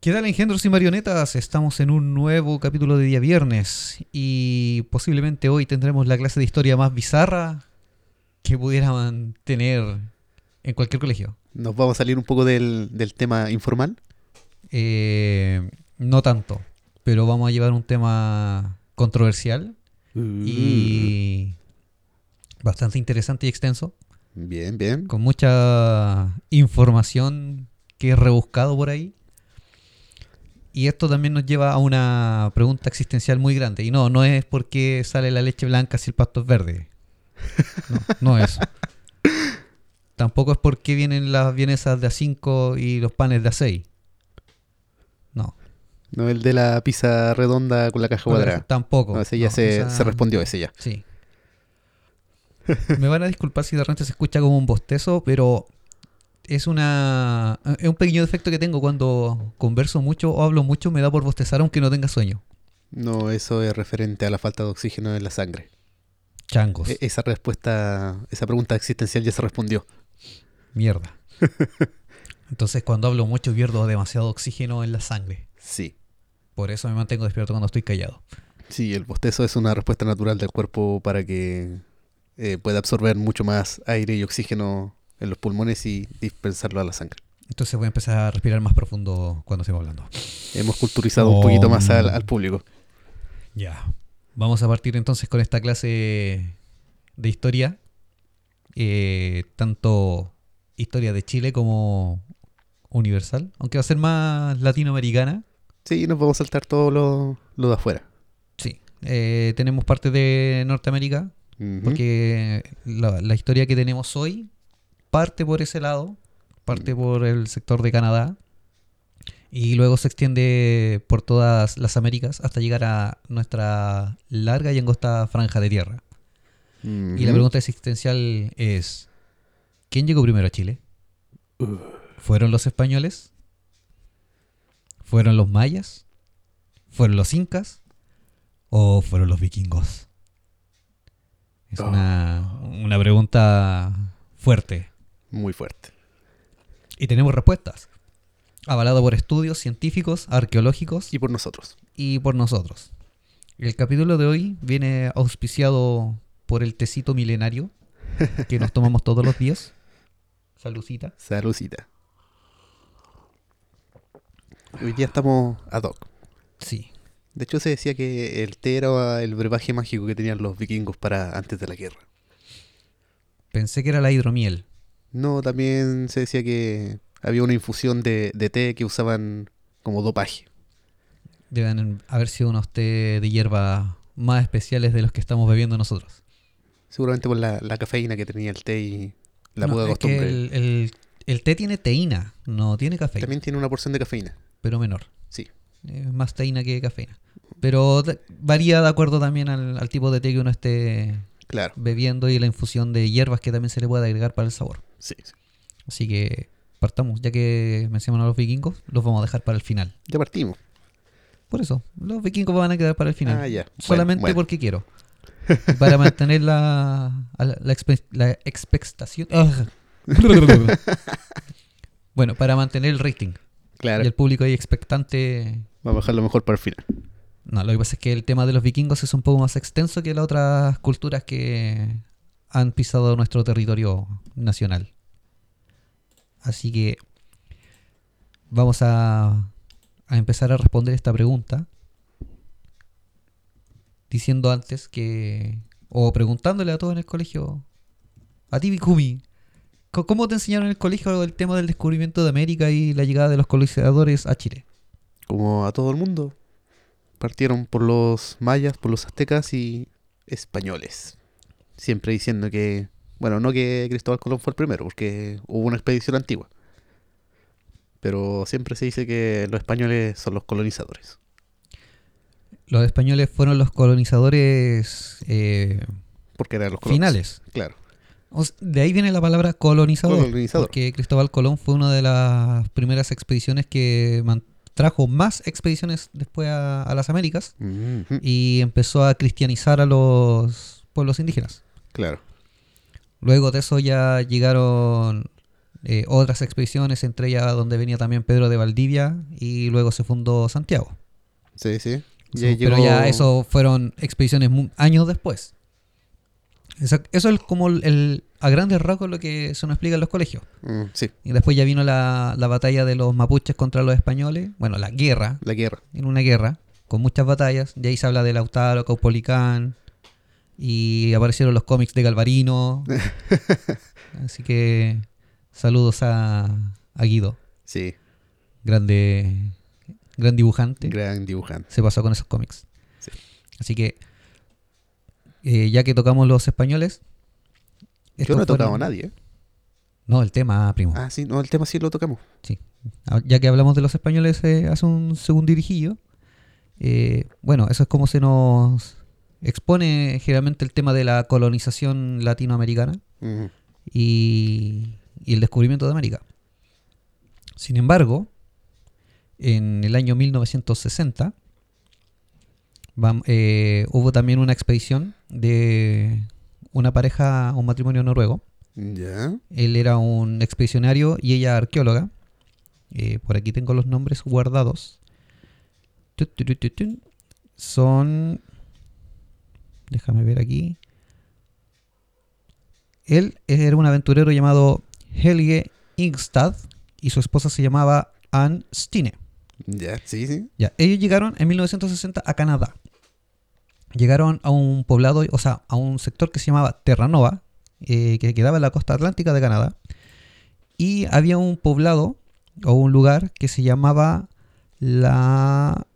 ¿Qué tal engendros y marionetas? Estamos en un nuevo capítulo de día viernes y posiblemente hoy tendremos la clase de historia más bizarra que pudieran tener en cualquier colegio. ¿Nos vamos a salir un poco del, del tema informal? Eh, no tanto, pero vamos a llevar un tema controversial y bastante interesante y extenso, Bien, bien. con mucha información que es rebuscado por ahí. Y esto también nos lleva a una pregunta existencial muy grande. Y no, no es porque sale la leche blanca si el pasto es verde. No, no es. Tampoco es porque vienen las vienesas de A5 y los panes de A6. No. No el de la pizza redonda con la caja cuadrada. Tampoco. No, ese ya No, se, esa- se respondió, ese ya. Sí. Me van a disculpar si de repente se escucha como un bostezo, pero es una es un pequeño defecto que tengo cuando converso mucho o hablo mucho, me da por bostezar aunque no tenga sueño. No, eso es referente a la falta de oxígeno en la sangre. Changos. E- esa respuesta, esa pregunta existencial ya se respondió. Mierda. Entonces cuando hablo mucho pierdo demasiado oxígeno en la sangre. Sí. Por eso me mantengo despierto cuando estoy callado. Sí, el bostezo es una respuesta natural del cuerpo para que eh, pueda absorber mucho más aire y oxígeno en los pulmones y dispensarlo a la sangre. Entonces voy a empezar a respirar más profundo cuando estemos hablando. Hemos culturizado un poquito más al, al público. Ya. Vamos a partir entonces con esta clase de historia. eh, tanto historia de Chile como universal. Aunque va a ser más latinoamericana. Sí, nos vamos a saltar todo lo, lo de afuera. Sí. Eh, tenemos parte de Norteamérica. Porque la, la historia que tenemos hoy parte por ese lado. Parte por el sector de Canadá. Y luego se extiende por todas las Américas hasta llegar a nuestra larga y angosta franja de tierra. Y la pregunta existencial es, ¿quién llegó primero a Chile? Uh, ¿Fueron los españoles? ¿Fueron los mayas? ¿Fueron los incas? ¿O fueron los vikingos? Es Oh. una, una pregunta fuerte. Muy fuerte. Y tenemos respuestas. Avalado por estudios científicos, arqueológicos Y por nosotros. y por nosotros. El capítulo de hoy viene auspiciado por el tecito milenario que nos tomamos todos los días. Saludcita. Saludcita. Hoy día estamos ad hoc. Sí. De hecho, se decía que el té era el brebaje mágico que tenían los vikingos para antes de la guerra. Pensé que era la hidromiel. No, también se decía que había una infusión de, de té que usaban como dopaje. Deben haber sido unos té de hierba más especiales de los que estamos bebiendo nosotros. Seguramente por la, la cafeína que tenía el té y la No, que costumbre. el, el- el té tiene teína, no tiene cafeína, También tiene una porción de cafeína. pero menor. Sí. Más teína que cafeína. Pero varía de acuerdo también al, al tipo de té que uno esté Claro. bebiendo y la infusión de hierbas que también se le puede agregar para el sabor. Sí, sí. Así que partamos, ya que mencionan a los vikingos, los vamos a dejar para el final. Ya partimos. Por eso, los vikingos van a quedar para el final. Ah, ya. Bueno, Solamente bueno. porque quiero. Para mantener la, la, la expe- la expectación. Bueno, para mantener el rating. Claro. Y el público ahí expectante. Vamos a dejarlo mejor para el final. No, lo que pasa es que el tema de los vikingos es un poco más extenso que las otras culturas que han pisado nuestro territorio nacional. Así que vamos a, empezar a responder esta pregunta diciendo antes que, o preguntándole a todos en el colegio, a ti Bikumi, ¿cómo te enseñaron en el colegio el tema del descubrimiento de América y la llegada de los colonizadores a Chile? Como a todo el mundo. Partieron por los mayas, por los aztecas y españoles. Siempre diciendo que, bueno, no que Cristóbal Colón fue el primero, porque hubo una expedición antigua. Pero siempre se dice que los españoles son los colonizadores. Los españoles fueron los colonizadores eh, Porque eran los colonos. finales. Claro. O de ahí viene la palabra colonizador. Colonizador. Porque Cristóbal Colón fue una de las primeras expediciones que trajo más expediciones después a, a las Américas y empezó a cristianizar a los pueblos indígenas. Claro. Luego de eso ya llegaron eh, otras expediciones, entre ellas donde venía también Pedro de Valdivia y luego se fundó Santiago. Sí, sí. Ya pero llegó- ya eso fueron expediciones años después. Eso, eso es como el, el- a grandes rasgos lo que se nos explica en los colegios. Mm, sí, Y después ya vino la, la batalla de los mapuches contra los españoles. Bueno, la guerra, la guerra. en una guerra, con muchas batallas. Y ahí se habla de Lautaro, Caupolicán. Y aparecieron los cómics de Galvarino. Así que saludos a, a Guido, Sí, grande, gran dibujante. gran dibujante. se pasó con esos cómics. Sí. Así que, eh, ya que tocamos los españoles. Yo no he tocado a nadie. ¿eh? No, el tema, primo. Ah, sí, no, el tema sí lo tocamos. Ah, Ya que hablamos de los españoles eh, hace un segundo dirigillo. eh, bueno, eso es como se nos expone generalmente el tema de la colonización latinoamericana y, y el descubrimiento de América. Sin embargo, en el año 1960 vam- eh, hubo también una expedición de una pareja, un matrimonio noruego. Ya. Él era un expedicionario y ella arqueóloga. Eh, por aquí tengo los nombres guardados. Son... Déjame ver aquí. Él era un aventurero llamado Helge Ingstad y su esposa se llamaba Anne Stine. Ya, sí, sí. Ya, ellos llegaron en 1960 a Canadá. Llegaron a un poblado, o sea, a un sector que se llamaba Terranova, eh, que quedaba en la costa atlántica de Canadá. Y había un poblado o un lugar que se llamaba la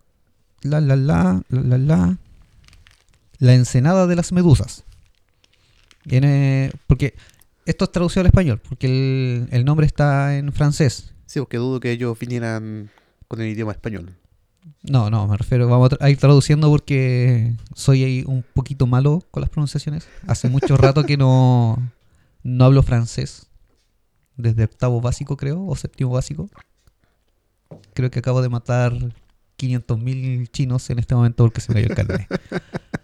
la la la la la la, la ensenada de las medusas. Viene, porque esto es traducido al español, porque el, el nombre está en francés. Sí, porque dudo que ellos vinieran con el idioma español. No, no, me refiero, vamos a, tra- a ir traduciendo porque soy ahí un poquito malo con las pronunciaciones. Hace mucho rato que no, no hablo francés. Desde octavo básico, creo, o séptimo básico. Creo que acabo de matar 500.000 chinos en este momento porque se me cayó el carnet.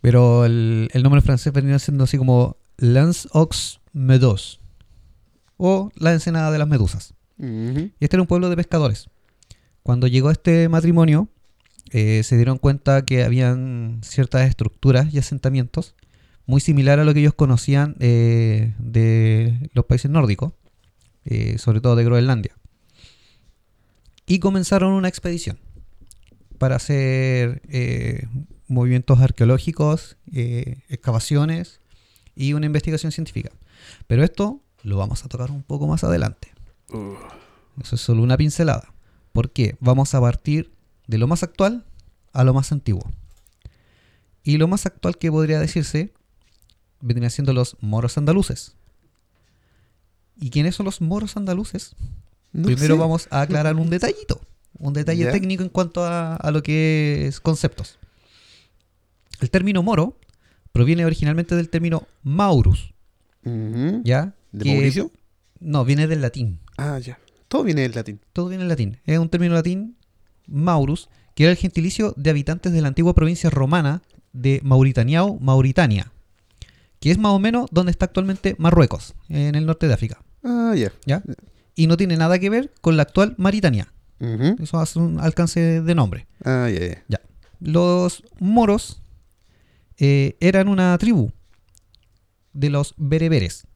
Pero el, el nombre francés venía siendo así como Lance Ox Medos. O la ensenada de las medusas. Y este era un pueblo de pescadores. Cuando llegó este matrimonio, eh, se dieron cuenta que habían ciertas estructuras y asentamientos muy similar a lo que ellos conocían eh, de los países nórdicos, eh, sobre todo de Groenlandia. Y comenzaron una expedición para hacer movimientos arqueológicos, eh, excavaciones y una investigación científica. Pero esto lo vamos a tocar un poco más adelante. Uh, Eso es solo una pincelada. Porque vamos a partir de lo más actual a lo más antiguo. Y lo más actual que podría decirse vendrían siendo los moros andaluces. ¿Y quiénes son los moros andaluces? no Primero sé. vamos a aclarar un detallito. Un detalle Ya. técnico en cuanto a, a lo que es conceptos. El término moro proviene originalmente del término maurus. ¿ya? ¿De Que- Mauricio? No, viene del latín. Ah, ya. Todo viene del latín. todo viene en latín. Es un término latín, Maurus, que era el gentilicio de habitantes de la antigua provincia romana de Mauritaniao, Mauritania, que es más o menos donde está actualmente Marruecos, en el norte de África. Ah, ya. ¿ya? Y no tiene nada que ver con la actual Mauritania. Eso hace un alcance de nombre. Ah, ya, ya. Los moros eh, eran una tribu de los bereberes.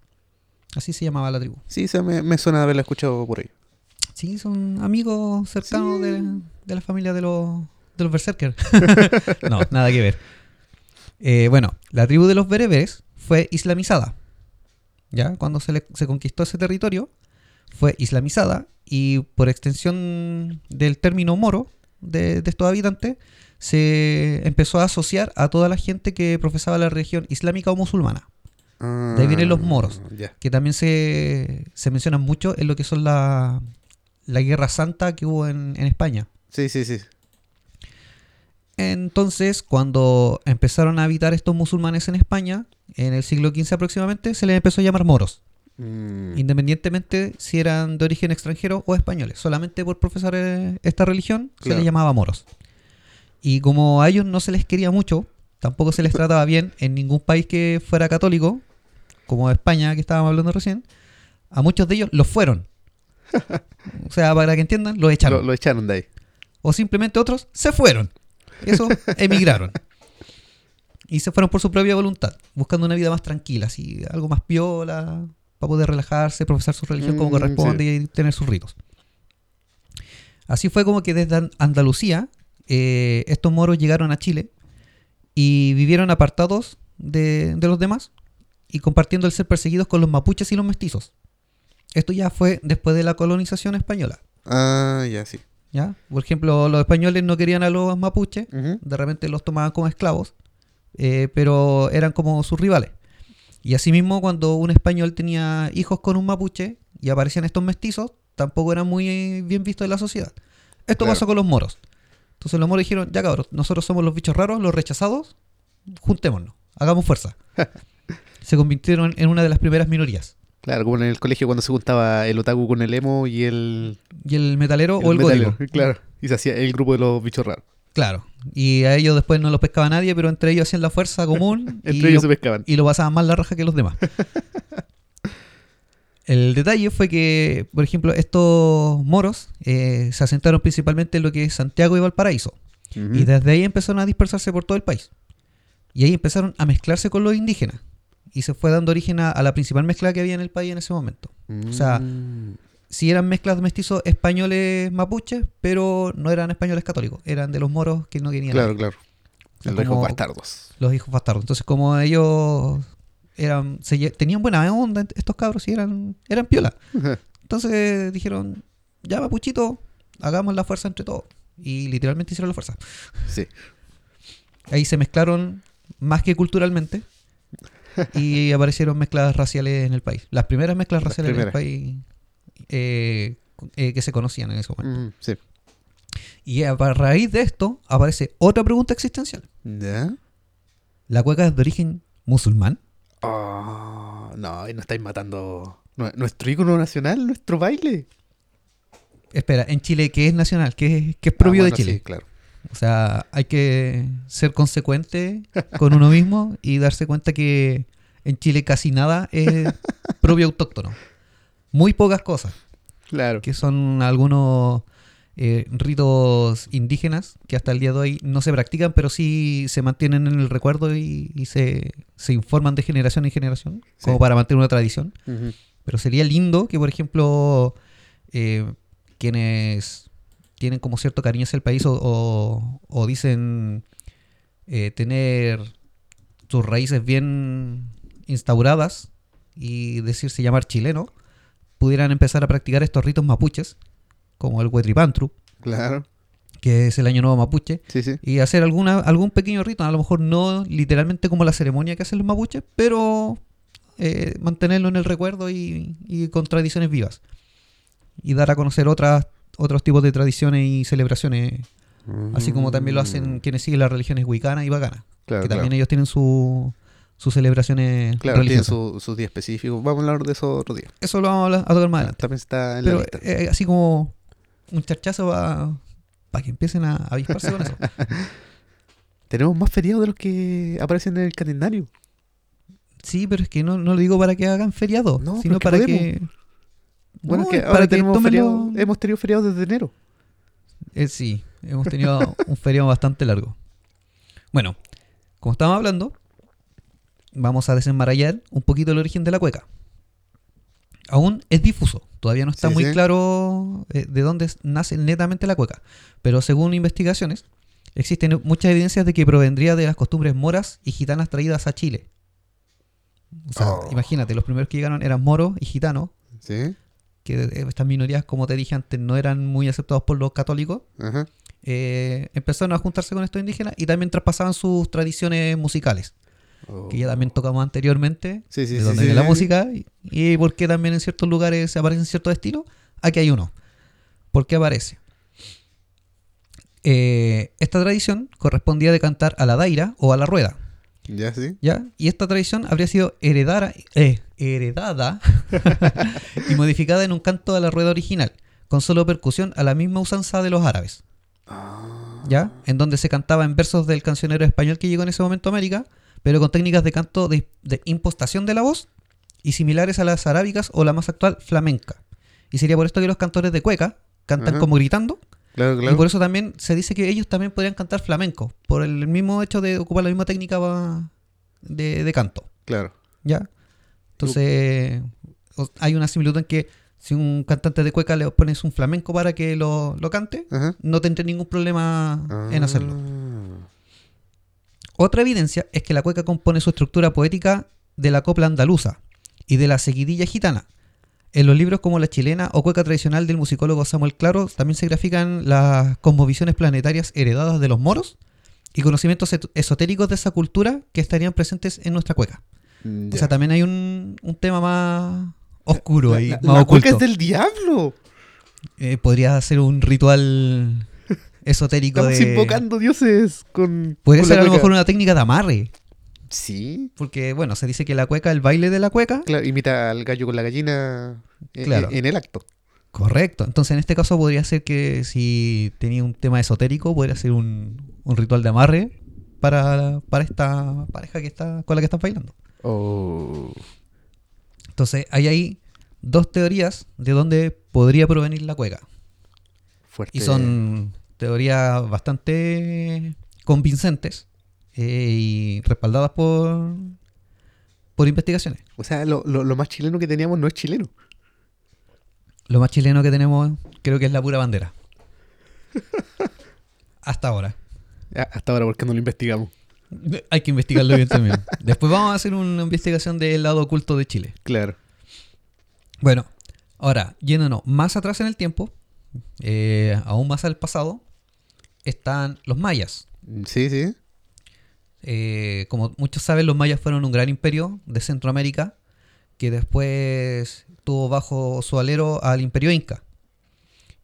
Así se llamaba la tribu. Sí, se me, me suena haberla escuchado por ahí. Sí, son amigos cercanos Sí. de, de la familia de los, de los berserkers. no, nada que ver. Eh, bueno, la tribu de los bereberes fue islamizada. ¿Ya? Cuando se, le- se conquistó ese territorio, fue islamizada y por extensión del término moro de, de estos habitantes, se empezó a asociar a toda la gente que profesaba la religión islámica o musulmana. Ah, De ahí vienen los moros. Ya. que también se, se mencionan mucho en lo que son la, la guerra santa que hubo en, en España. Sí, sí, sí. Entonces, cuando empezaron a habitar estos musulmanes en España, en el siglo XV aproximadamente, se les empezó a llamar moros, Mm, independientemente si eran de origen extranjero o españoles. Solamente por profesar eh, esta religión se les llamaba moros. Y como a ellos no se les quería mucho, tampoco se les trataba bien en ningún país que fuera católico, como España, que estábamos hablando recién, a muchos de ellos los fueron. o sea, para que entiendan, los echaron. Lo, lo echaron de ahí. O simplemente otros se fueron. Eso, emigraron. Y se fueron por su propia voluntad, buscando una vida más tranquila, así, algo más piola, para poder relajarse, profesar su religión como Mm, corresponde y tener sus ritos. Así fue como que desde An- Andalucía eh, estos moros llegaron a Chile y vivieron apartados de, de los demás y compartiendo el ser perseguidos con los mapuches y los mestizos. Esto ya fue después de la colonización española. Ah, ya, sí. ¿ya? Por ejemplo, los españoles no querían a los mapuches, de repente los tomaban como esclavos, eh, pero eran como sus rivales. Y asimismo, cuando un español tenía hijos con un mapuche y aparecían estos mestizos, tampoco eran muy bien vistos en la sociedad. Esto Claro. pasó con los moros. Entonces los moros dijeron, ya cabros, nosotros somos los bichos raros, los rechazados, juntémonos, hagamos fuerza. Se convirtieron en una de las primeras minorías. Claro, como en el colegio cuando se juntaba el otaku con el emo y el, Y el metalero o el metalero, gótico. Claro. Y se hacía el grupo de los bichos raros. Claro. Y a ellos después no los pescaba nadie, pero entre ellos hacían la fuerza común. y Entre ellos lo- se pescaban. y lo pasaban más la raja que los demás. El detalle fue que, por ejemplo, estos moros eh, se asentaron principalmente en lo que es Santiago y Valparaíso. Y desde ahí empezaron a dispersarse por todo el país. Y ahí empezaron a mezclarse con los indígenas. Y se fue dando origen a, a la principal mezcla que había en el país en ese momento. o sea, Mm. Si eran mezclas de mestizos españoles mapuches, pero no eran españoles católicos. Eran de los moros que no querían. Claro, claro. sea, Los hijos bastardos. los hijos bastardos. Entonces, como ellos eran se tenían buena onda estos cabros y eran eran piola. Entonces dijeron, ya mapuchito, hagamos la fuerza entre todos. Y literalmente hicieron la fuerza. sí. Ahí se mezclaron más que culturalmente y aparecieron mezclas raciales en el país. Las primeras mezclas Las raciales primeras. en el país eh, eh, que se conocían en ese momento. Mm, sí. Y a raíz de esto aparece otra pregunta existencial. ¿Ya? ¿La cueca es de origen musulmán? Oh, no, y nos estáis matando nue- nuestro ícono nacional, nuestro baile. Espera, en Chile, ¿qué es nacional? ¿Qué es, qué es propio Ah, de Chile? sí, claro. O sea, hay que ser consecuente con uno mismo y darse cuenta que en Chile casi nada es propio autóctono. Muy pocas cosas, Claro. que son algunos eh, ritos indígenas que hasta el día de hoy no se practican, pero sí se mantienen en el recuerdo y, y se, se informan de generación en generación, Sí. como para mantener una tradición. Pero sería lindo que, por ejemplo, eh, quienes tienen como cierto cariño hacia el país o, o- o dicen eh, tener sus raíces bien instauradas y decirse llamar chileno, pudieran empezar a practicar estos ritos mapuches, como el Huetripantru, Claro. que es el año nuevo mapuche, Sí, sí. y hacer alguna, algún pequeño rito, a lo mejor no literalmente como la ceremonia que hacen los mapuches, pero eh, mantenerlo en el recuerdo y, y con tradiciones vivas. Y dar a conocer otras, otros tipos de tradiciones y celebraciones, así como también lo hacen quienes siguen las religiones wicanas y Mm. Claro, que también claro. ellos tienen su, sus celebraciones Claro, tiene religiosas. su- sus días específicos. Vamos a hablar de eso otro día. Eso lo vamos a, hablar- a tocar más adelante. También está en la Pero lista. eh, así como un charchazo para que empiecen a avisparse con eso. Tenemos más feriados de los que aparecen en el calendario. Sí, pero es que no, no lo digo para que hagan feriado, No, sino para que que. Bueno, No, es que ahora para que tenemos feriado- lo- hemos tenido feriados desde enero. Eh, sí, hemos tenido un feriado bastante largo. Bueno, como estábamos hablando, vamos a desenmarañar un poquito el origen de la cueca. Aún es difuso, todavía no está Sí, muy sí. claro eh, de dónde nace netamente la cueca, pero según investigaciones, existen muchas evidencias de que provendría de las costumbres moras y gitanas traídas a Chile. O sea, Oh. imagínate, los primeros que llegaron eran moros y gitanos, Sí. que eh, estas minorías, como te dije antes, no eran muy aceptados por los católicos, Ajá. eh, empezaron a juntarse con estos indígenas y también traspasaban sus tradiciones musicales, que ya también tocamos anteriormente, Oh. Sí, sí, de donde sí, viene la música y, y por qué también en ciertos lugares se aparecen ciertos estilos. Aquí hay uno. ¿Por qué aparece? Eh, esta tradición correspondía de cantar a la daira o a la rueda. Ya, sí. ¿Ya? Y esta tradición habría sido heredara- eh, heredada y modificada en un canto a la rueda original, con solo percusión a la misma usanza de los árabes. Ah. ¿Ya? En donde se cantaba en versos del cancionero español que llegó en ese momento a América, pero con técnicas de canto de, de impostación de la voz y similares a las arábicas o la más actual flamenca. Y sería por esto que los cantores de cueca cantan Ajá. como gritando. Claro, Y claro. por eso también se dice que ellos también podrían cantar flamenco, por el mismo hecho de ocupar la misma técnica de, de canto. Claro. ¿Ya? Entonces, hay una similitud en que si un cantante de cueca le pones un flamenco para que lo, lo cante, Ajá. no tendré ningún problema en hacerlo. Otra evidencia es que la cueca compone su estructura poética de la copla andaluza y de la seguidilla gitana. En los libros como La chilena o cueca tradicional del musicólogo Samuel Claro también se grafican las cosmovisiones planetarias heredadas de los moros y conocimientos esotéricos de esa cultura que estarían presentes en nuestra cueca. Mm, O sea, también hay un, un tema más oscuro La- ahí, la- más la oculto. cueca es del diablo. Eh, podría ser un ritual esotérico Estamos de... invocando dioses con. Podría con ser a lo mejor una técnica de amarre. Sí. Porque, bueno, se dice que la cueca, el baile de la cueca, Claro, imita al gallo con la gallina en, Claro. en el acto. Correcto. Entonces, en este caso podría ser que si tenía un tema esotérico, podría ser un, un ritual de amarre para, para esta pareja que está con la que están bailando. Oh. Entonces, hay ahí dos teorías de dónde podría provenir la cueca. Fuerte. Y son teorías bastante convincentes eh, y respaldadas por, por investigaciones. O sea, lo, lo- lo más chileno que teníamos no es chileno. Lo más chileno que tenemos creo que es la pura bandera. Hasta ahora. Ah, Hasta ahora, porque no lo investigamos. Hay que investigarlo bien también. Después vamos a hacer una investigación del lado oculto de Chile. Claro. Bueno, ahora, yéndonos más atrás en el tiempo, eh, aún más al pasado, están los mayas. Sí, sí. Eh, como muchos saben, los mayas fueron un gran imperio de Centroamérica que después tuvo bajo su alero al imperio inca.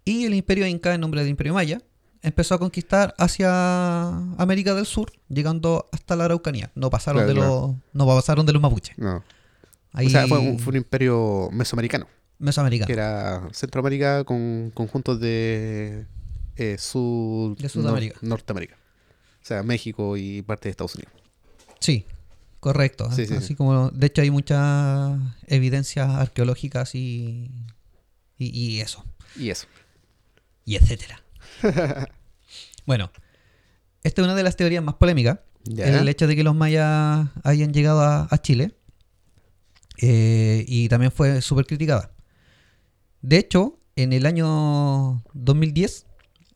Y el imperio inca, en nombre del imperio maya, empezó a conquistar hacia América del Sur, llegando hasta la Araucanía. No pasaron, Claro, de, los, no pasaron de los mapuches. No. Ahí, O sea, fue un, fue un imperio mesoamericano. mesoamericano. Que era Centroamérica con conjuntos de eh. De Sudamérica. Nor- Norteamérica. O sea, México y parte de Estados Unidos. Sí, correcto. Sí, sí, Así sí. como, de hecho, hay muchas evidencias arqueológicas y, y, y eso. Y eso. y etcétera. bueno, esta es una de las teorías más polémicas. Ya. El hecho de que los mayas hayan llegado a, a Chile. eh, y también fue súper criticada. De hecho, en el año 2010,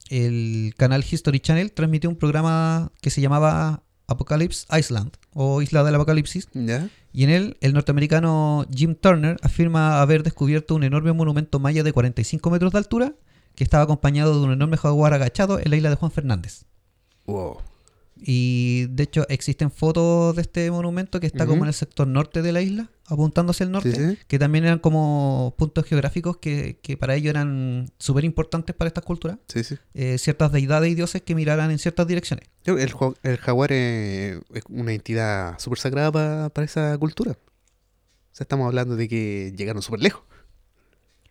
el canal History Channel transmitió un programa que se llamaba Apocalypse Island o Isla del Apocalipsis. ¿Ya? Y en él, el norteamericano Jim Turner afirma haber descubierto un enorme monumento maya de 45 metros de altura que estaba acompañado de un enorme jaguar agachado en la isla de Juan Fernández. Wow. Y de hecho existen fotos de este monumento que está como en el sector norte de la isla, apuntando hacia el norte, Sí, sí. que también eran como puntos geográficos que, que para ellos eran súper importantes para estas culturas. Sí, sí. Eh, ciertas deidades y dioses que miraran en ciertas direcciones. El, jaguar es, una entidad súper sagrada pa- para esa cultura. O sea, estamos hablando de que llegaron súper lejos.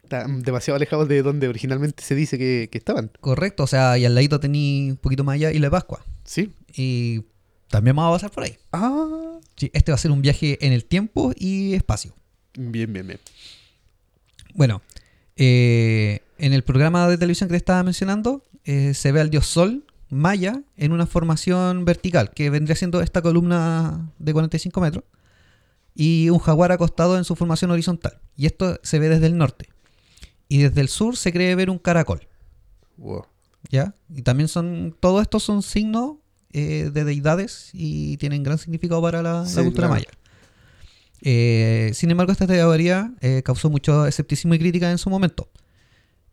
Están demasiado alejados de donde originalmente se dice que, que estaban. Correcto, o sea, y al ladito tení un poquito más allá y la de Pascua. Sí. Y también vamos a pasar por ahí. Ah. Sí, este va a ser un viaje en el tiempo y espacio. Bien, bien, bien. Bueno, eh, en el programa de televisión que te estaba mencionando, eh, se ve al dios Sol maya en una formación vertical, que vendría siendo esta columna de 45 metros, y un jaguar acostado en su formación horizontal. Y esto se ve desde el norte. Y desde el sur se cree ver un caracol. Wow. ¿Ya? Y también son, todo esto son signos eh, de deidades y tienen gran significado para la, cultura claro. maya. Eh, sin embargo, esta teoría eh, causó mucho escepticismo y crítica en su momento.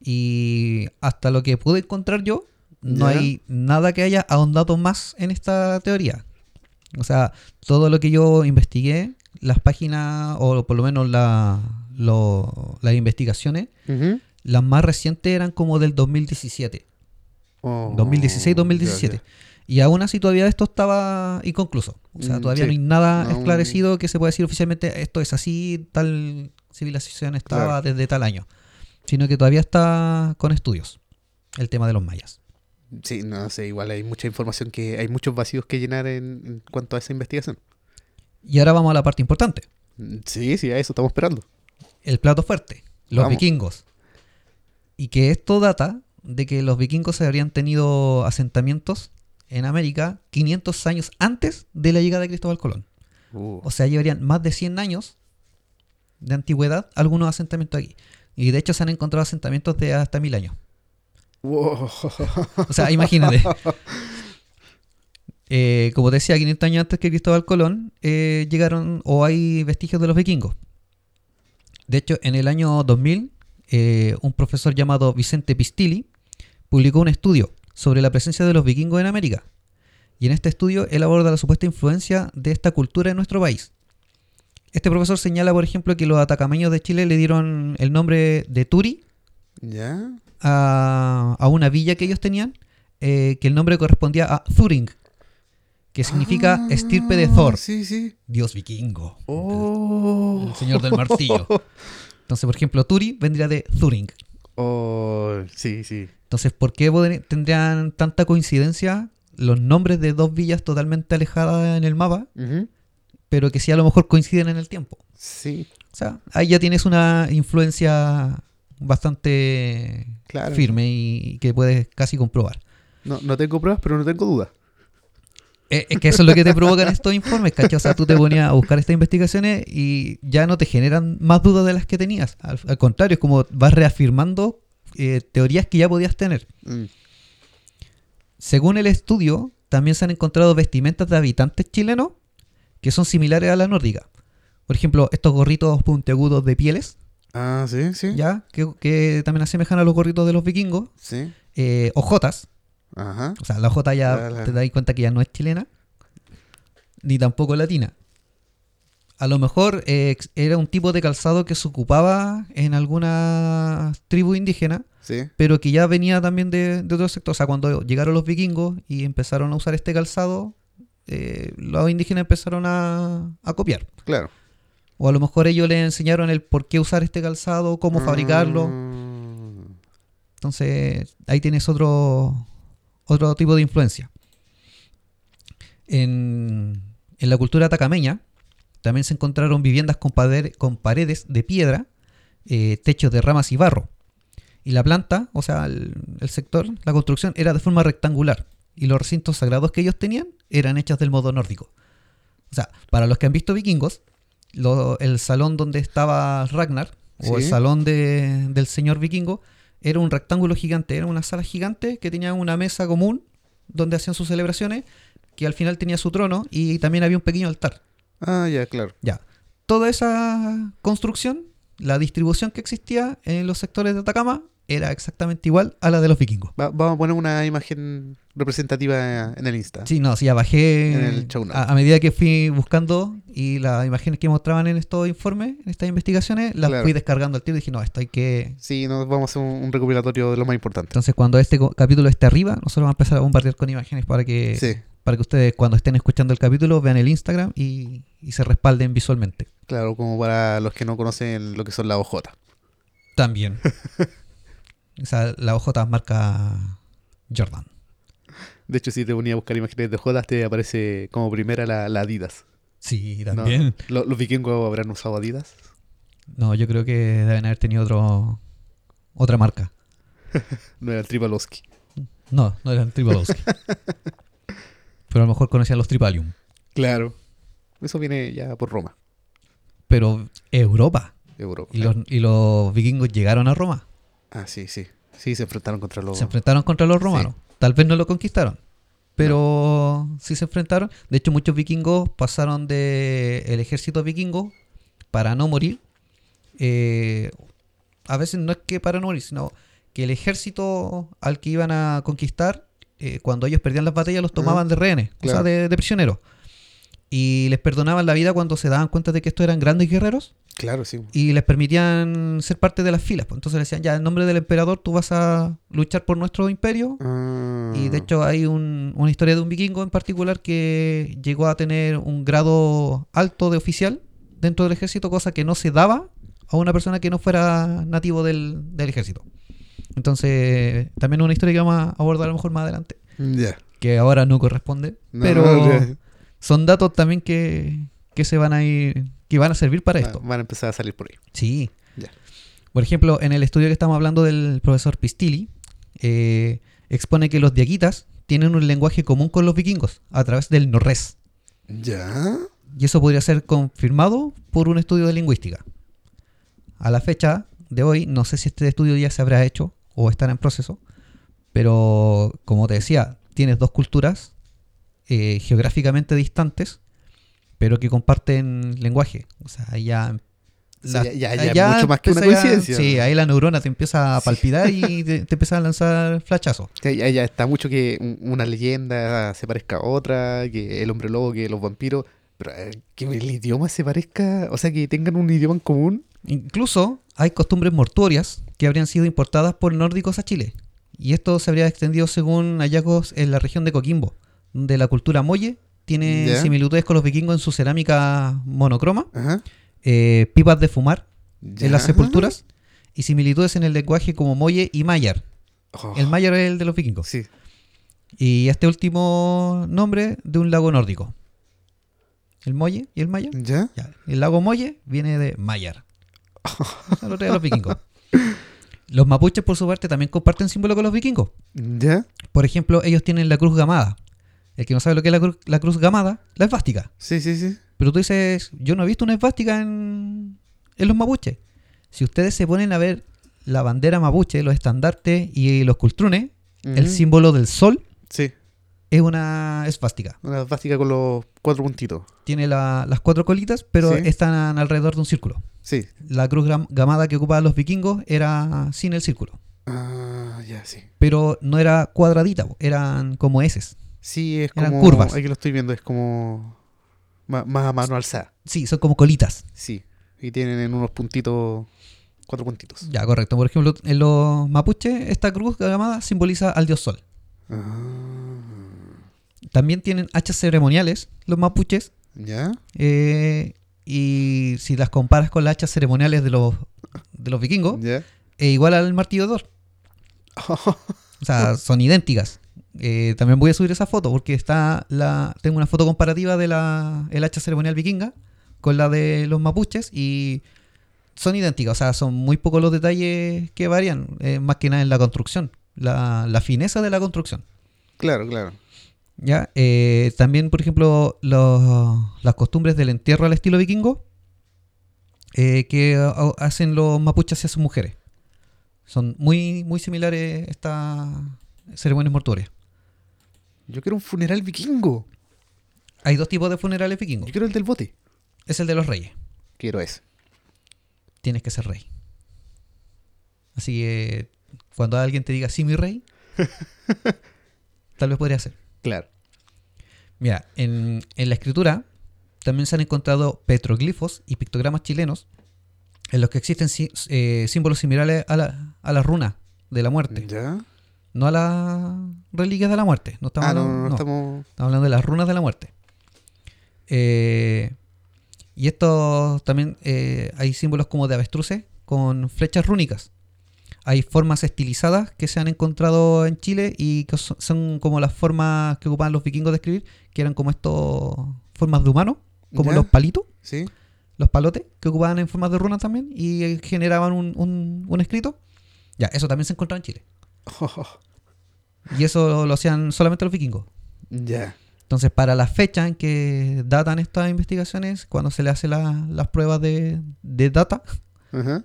Y hasta lo que pude encontrar yo, no hay nada que haya ahondado más en esta teoría. O sea, todo lo que yo investigué, las páginas, o por lo menos la- lo- las investigaciones, las más recientes eran como del 2017. Oh, 2016-2017. ya, Y aún así todavía esto estaba inconcluso. O sea, Mm, todavía sí. no hay nada No, esclarecido que se pueda decir oficialmente esto es así, tal civilización estaba Claro. desde tal año. Sino que todavía está con estudios el tema de los mayas. ya. Sí, no sé, igual hay mucha información que hay muchos vacíos que llenar en, en cuanto a esa investigación. Y ahora vamos a la parte importante. Sí, sí, a eso estamos esperando. El plato fuerte, los Vamos. vikingos. Y que esto data de que los vikingos habrían tenido asentamientos en América 500 años antes de la llegada de Cristóbal Colón. Uh, O sea, llevarían más de 100 años de antigüedad algunos asentamientos aquí. Y de hecho se han encontrado asentamientos de hasta mil años. wow. O sea, imagínate. Eh, como te decía, 500 años antes que Cristóbal Colón eh, llegaron o hay vestigios de los vikingos. De hecho, en el año 2000, eh, un profesor llamado Vicente Pistilli publicó un estudio sobre la presencia de los vikingos en América. Y en este estudio él aborda la supuesta influencia de esta cultura en nuestro país. Este profesor señala, por ejemplo, que los atacameños de Chile le dieron el nombre de Turi ¿Ya? a, a una villa que ellos tenían, eh, que el nombre correspondía a Thuring, que significa Ah, estirpe de Thor, Sí, sí. dios vikingo, Oh. el señor del martillo. Entonces, por ejemplo, Turi vendría de Thuring. Oh, sí, sí. Entonces, ¿por qué tendrían tanta coincidencia los nombres de dos villas totalmente alejadas en el mapa, pero que sí a lo mejor coinciden en el tiempo? Sí, O sea, ahí ya tienes una influencia bastante claro. firme y que puedes casi comprobar. No, no tengo pruebas, pero no tengo dudas. Eh, Es que eso es lo que te provocan estos informes, ¿cachai? O sea, tú te ponías a buscar estas investigaciones y ya no te generan más dudas de las que tenías. Al, al contrario, es como vas reafirmando eh, teorías que ya podías tener. Mm. Según el estudio, también se han encontrado vestimentas de habitantes chilenos que son similares a la nórdica. Por ejemplo, estos gorritos puntiagudos de pieles, Ah, sí, sí. ya que, que también asemejan a los gorritos de los vikingos. Sí. Eh, ojotas, Ajá. O sea, la J ya La- la- te das cuenta que ya no es chilena, ni tampoco latina. A lo mejor eh, era un tipo de calzado que se ocupaba en alguna tribu indígena, Sí. pero que ya venía también de, de otro sector. O sea, cuando llegaron los vikingos y empezaron a usar este calzado, eh, los indígenas empezaron a, a copiar. Claro. O a lo mejor ellos les enseñaron el por qué usar este calzado, cómo fabricarlo. Mm. Entonces, ahí tienes otro, otro tipo de influencia. En, en la cultura atacameña también se encontraron viviendas con, pader- con paredes de piedra, eh, techos de ramas y barro. Y la planta, o sea, el, el sector, la construcción, era de forma rectangular. Y los recintos sagrados que ellos tenían eran hechos del modo nórdico. O sea, para los que han visto vikingos, lo- el salón donde estaba Ragnar, o el salón de- del señor vikingo, era un rectángulo gigante, era una sala gigante que tenía una mesa común donde hacían sus celebraciones, que al final tenía su trono y también había un pequeño altar. Ah, ya, claro. Ya. Toda esa construcción, la distribución que existía en los sectores de Atacama, era exactamente igual a la de los vikingos. Va- vamos a poner una imagen representativa en el Insta. Sí, no, sí, ya bajé En el show a, a medida que fui buscando y las imágenes que mostraban en estos informes, en estas investigaciones, las Claro. fui descargando al tiro y dije, no, esto hay que... Sí, nos vamos a hacer un, un recopilatorio de lo más importante. Entonces, cuando este capítulo esté arriba, nosotros vamos a empezar a bombardear con imágenes para que, Sí, para que ustedes, cuando estén escuchando el capítulo, vean el Instagram y, y se respalden visualmente. claro, como para los que no conocen lo que son las OJ. También. o sea, la OJ marca Jordan. De hecho, si te ponía a buscar imágenes de OJ, te aparece como primera la, la Adidas. Sí, ¿no? también. ¿Lo- ¿Los vikingos habrán usado Adidas? No, yo creo que deben haber tenido otro, otra marca. No era el Tripalowski. No, no eran Tripalowski. Pero a lo mejor conocían los Tripalium. Claro. Eso viene ya por Roma, Pero Europa. Europa. Y los, y los vikingos llegaron a Roma. Ah, sí, sí. Sí, se enfrentaron contra los... Se enfrentaron contra los romanos. Tal vez no lo conquistaron. Pero sí se enfrentaron. De hecho, muchos vikingos pasaron del el ejército vikingo para no morir. Eh, a veces no es que para no morir, sino que el ejército al que iban a conquistar, eh, cuando ellos perdían las batallas, los tomaban de rehenes, o sea, de prisioneros. Y les perdonaban la vida cuando se daban cuenta de que estos eran grandes guerreros Claro, sí. y les permitían ser parte de las filas. pues. Entonces le decían, ya, en nombre del emperador tú vas a luchar por nuestro imperio. Ah, Y de hecho hay un- una historia de un vikingo en particular que llegó a tener un grado alto de oficial dentro del ejército, cosa que no se daba a una persona que no fuera nativo del, del ejército. Entonces, también una historia que vamos a abordar a lo mejor más adelante, Ya. que ahora no corresponde, No, pero. Son datos también que, que se van a ir que van a servir para esto. Van a empezar a salir por ahí. Sí. Ya. Por ejemplo, en el estudio que estamos hablando del profesor Pistilli, eh, expone que los diaquitas tienen un lenguaje común con los vikingos a través del norrés. ¿Ya? Y eso podría ser confirmado por un estudio de lingüística. A la fecha de hoy, no sé si este estudio ya se habrá hecho o estará en proceso, pero como te decía, tienes dos culturas eh, geográficamente distantes, pero que comparten lenguaje. O sea, ahí ya... Sí, la- ya- ya- mucho más que una coincidencia. Sí, ahí la neurona te empieza a Sí. palpitar y te, te empieza a lanzar flachazos. Ya, ya- ya está mucho que un- una leyenda se parezca a otra, que el hombre lobo, que los vampiros, pero eh, que el idioma se parezca, o sea, que tengan un idioma en común. Incluso hay costumbres mortuorias que habrían sido importadas por nórdicos a Chile. Y esto se habría extendido según hallazgos en la región de Coquimbo, donde la cultura molle tiene similitudes con los vikingos en su cerámica monocroma, Ajá. eh, pipas de fumar en las sepulturas y similitudes en el lenguaje como molle y mayar. Oh, El mayar es el de los vikingos. Sí. Y este último nombre de un lago nórdico. El molle y el mayar. ¿Ya? Ya, El lago Molle viene de Mayar. Eso lo los vikingos. Los mapuches, por su parte, también comparten símbolo con los vikingos. ¿Ya? Por ejemplo, ellos tienen la cruz gamada. El que no sabe lo que es la, cru- la cruz gamada, la esvástica. Sí, sí, sí. Pero tú dices, yo no he visto una esvástica en, en los mapuches. Si ustedes se ponen a ver la bandera mapuche, los estandartes y los cultrunes, el símbolo del sol Sí. es una esvástica. Una básica con los cuatro puntitos. Tiene la- las cuatro colitas, pero Sí. están alrededor de un círculo. Sí. La cruz gamada que ocupaban los vikingos era sin el círculo. Ah, ya, sí. Pero no era cuadradita, eran como S. Sí, es Eran como. curvas. Aquí lo estoy viendo, es como. Más a mano alzada. Sí, son como colitas. Sí. Y tienen en unos puntitos. Cuatro puntitos. Ya, correcto. Por ejemplo, en los mapuches, esta cruz gamada simboliza al dios sol. Ah. También tienen hachas ceremoniales, los mapuches. ¿Ya? eh, y si las comparas con las hachas ceremoniales de los, de los vikingos, ¿Ya? es igual al martillo de Thor. O sea, son idénticas. Eh, también voy a subir esa foto porque está la tengo una foto comparativa de la el hacha ceremonial vikinga con la de los mapuches y son idénticas. O sea, son muy pocos los detalles que varían, eh, más que nada en la construcción, la, la fineza de la construcción. claro, claro. ¿ya? Eh, también, por ejemplo, los- las costumbres del entierro al estilo vikingo eh, que ha- hacen los mapuches hacia sus mujeres. Son muy, muy similares estas ceremonias mortuorias. Yo quiero un funeral vikingo. Hay dos tipos de funerales vikingos. Yo quiero el del bote. Es el de los reyes. Quiero ese. Tienes que ser rey. Así que cuando alguien te diga sí, mi rey, tal vez podría ser. Claro. Mira, en, en la escritura también se han encontrado petroglifos y pictogramas chilenos en los que existen sí- eh, símbolos similares a la, a la runa de la muerte. ¿Ya? No a las reliquias de la muerte. No estamos, Ah, no, no, hablando, no, no. estamos. Estamos hablando de las runas de la muerte. Eh, y esto también eh, hay símbolos como de avestruces con flechas rúnicas. Hay formas estilizadas que se han encontrado en Chile y que son, como las formas que ocupaban los vikingos de escribir, que eran como estos formas de humano, como ¿Ya? los palitos, ¿Sí? los palotes, que ocupaban en formas de runas también y generaban un, un- un escrito. Ya, eso también se encontraba en Chile. Y eso lo hacían solamente los vikingos. ya. Entonces, para la fecha en que datan estas investigaciones, cuando se le hace la- las pruebas de, de data,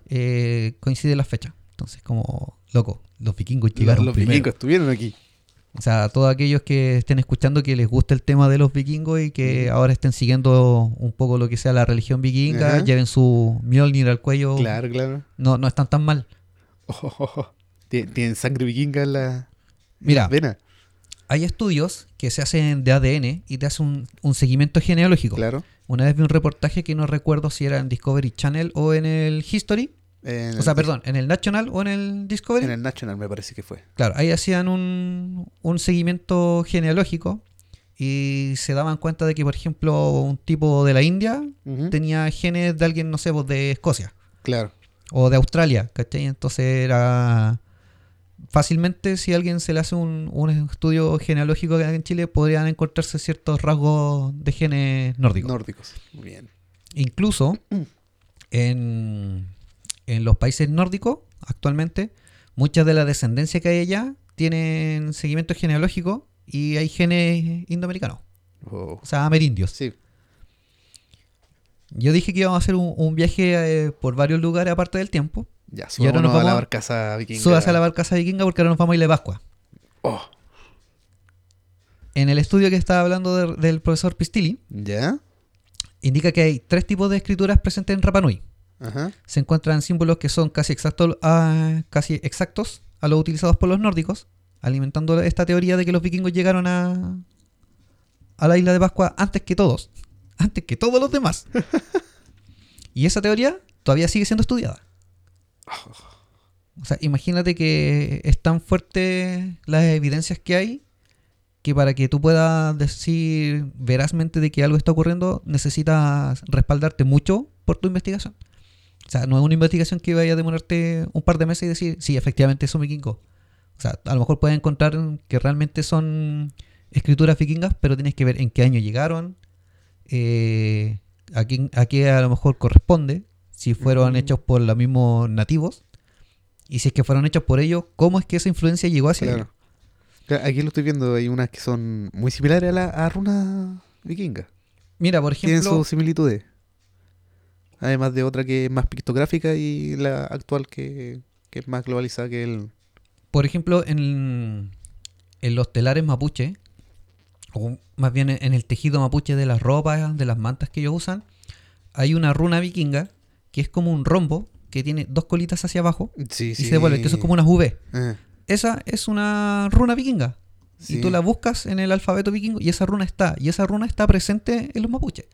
eh, coincide la fecha. Entonces, como, loco, los vikingos Los, llegaron los primero. vikingos estuvieron aquí. O sea, todos aquellos que estén escuchando que les guste el tema de los vikingos y que ahora estén siguiendo un poco lo que sea la religión vikinga, Ajá. lleven su Mjolnir al cuello, Claro, claro. no, no están tan mal. Tien- Tienen sangre vikinga en la Mira, vena. hay estudios que se hacen de ADN y te hacen un, un seguimiento genealógico. Claro. Una vez vi un reportaje que no recuerdo si era en Discovery Channel o en el History. En O sea, el- perdón, en el National o en el Discovery. En el National me parece que fue. Claro, ahí hacían un, un seguimiento genealógico y se daban cuenta de que, por ejemplo, un tipo de la India tenía genes de alguien, no sé, pues, de Escocia Claro. o de Australia, ¿cachai? Entonces era fácilmente, si a alguien se le hace un, un estudio genealógico en Chile, podrían encontrarse ciertos rasgos de genes nórdicos. Nórdicos. Muy bien. incluso en, en los países nórdicos, actualmente, muchas de la descendencia que hay allá tienen seguimiento genealógico y hay genes indoamericanos, o sea, amerindios. Sí. Yo dije que íbamos a hacer un, un viaje eh, por varios lugares aparte del tiempo. Ya, Y ahora nos subámonos a la vamos- barcaza vikinga. Súbase a la barcaza vikinga porque ahora nos vamos a ir de Pascua. Oh, En el estudio que estaba hablando de- del profesor Pistilli, ¿Ya? indica que hay tres tipos de escrituras presentes en Rapa Nui. Ajá. Se encuentran símbolos que son casi exactos, a, casi exactos a los utilizados por los nórdicos, alimentando esta teoría de que los vikingos llegaron a, a la isla de Pascua antes que todos, antes que todos los demás. y esa teoría todavía sigue siendo estudiada. O sea, imagínate que es tan fuerte las evidencias que hay que para que tú puedas decir verazmente de que algo está ocurriendo, necesitas respaldarte mucho por tu investigación. O sea, no es una investigación que vaya a demorarte un par de meses y decir, sí, efectivamente son vikingos. O sea, a lo mejor puedes encontrar que realmente son escrituras vikingas, pero tienes que ver en qué año llegaron, eh, a, quién, a qué a lo mejor corresponde, si fueron hechos por los mismos nativos, y si es que fueron hechos por ellos, cómo es que esa influencia llegó hacia ellos. Claro. Aquí lo estoy viendo, hay unas que son muy similares a la a runa vikinga. Mira, por Tienen ejemplo, sus similitudes. Además de otra que es más pictográfica y la actual que, que es más globalizada que el... por ejemplo, en, en los telares mapuche, o más bien en el tejido mapuche de las ropas, de las mantas que ellos usan, hay una runa vikinga que es como un rombo que tiene dos colitas hacia abajo Sí, y se devuelve, que son como unas V. Ah, Esa es una runa vikinga. sí. Y tú la buscas en el alfabeto vikingo y esa runa está. Y esa runa está presente en los mapuches.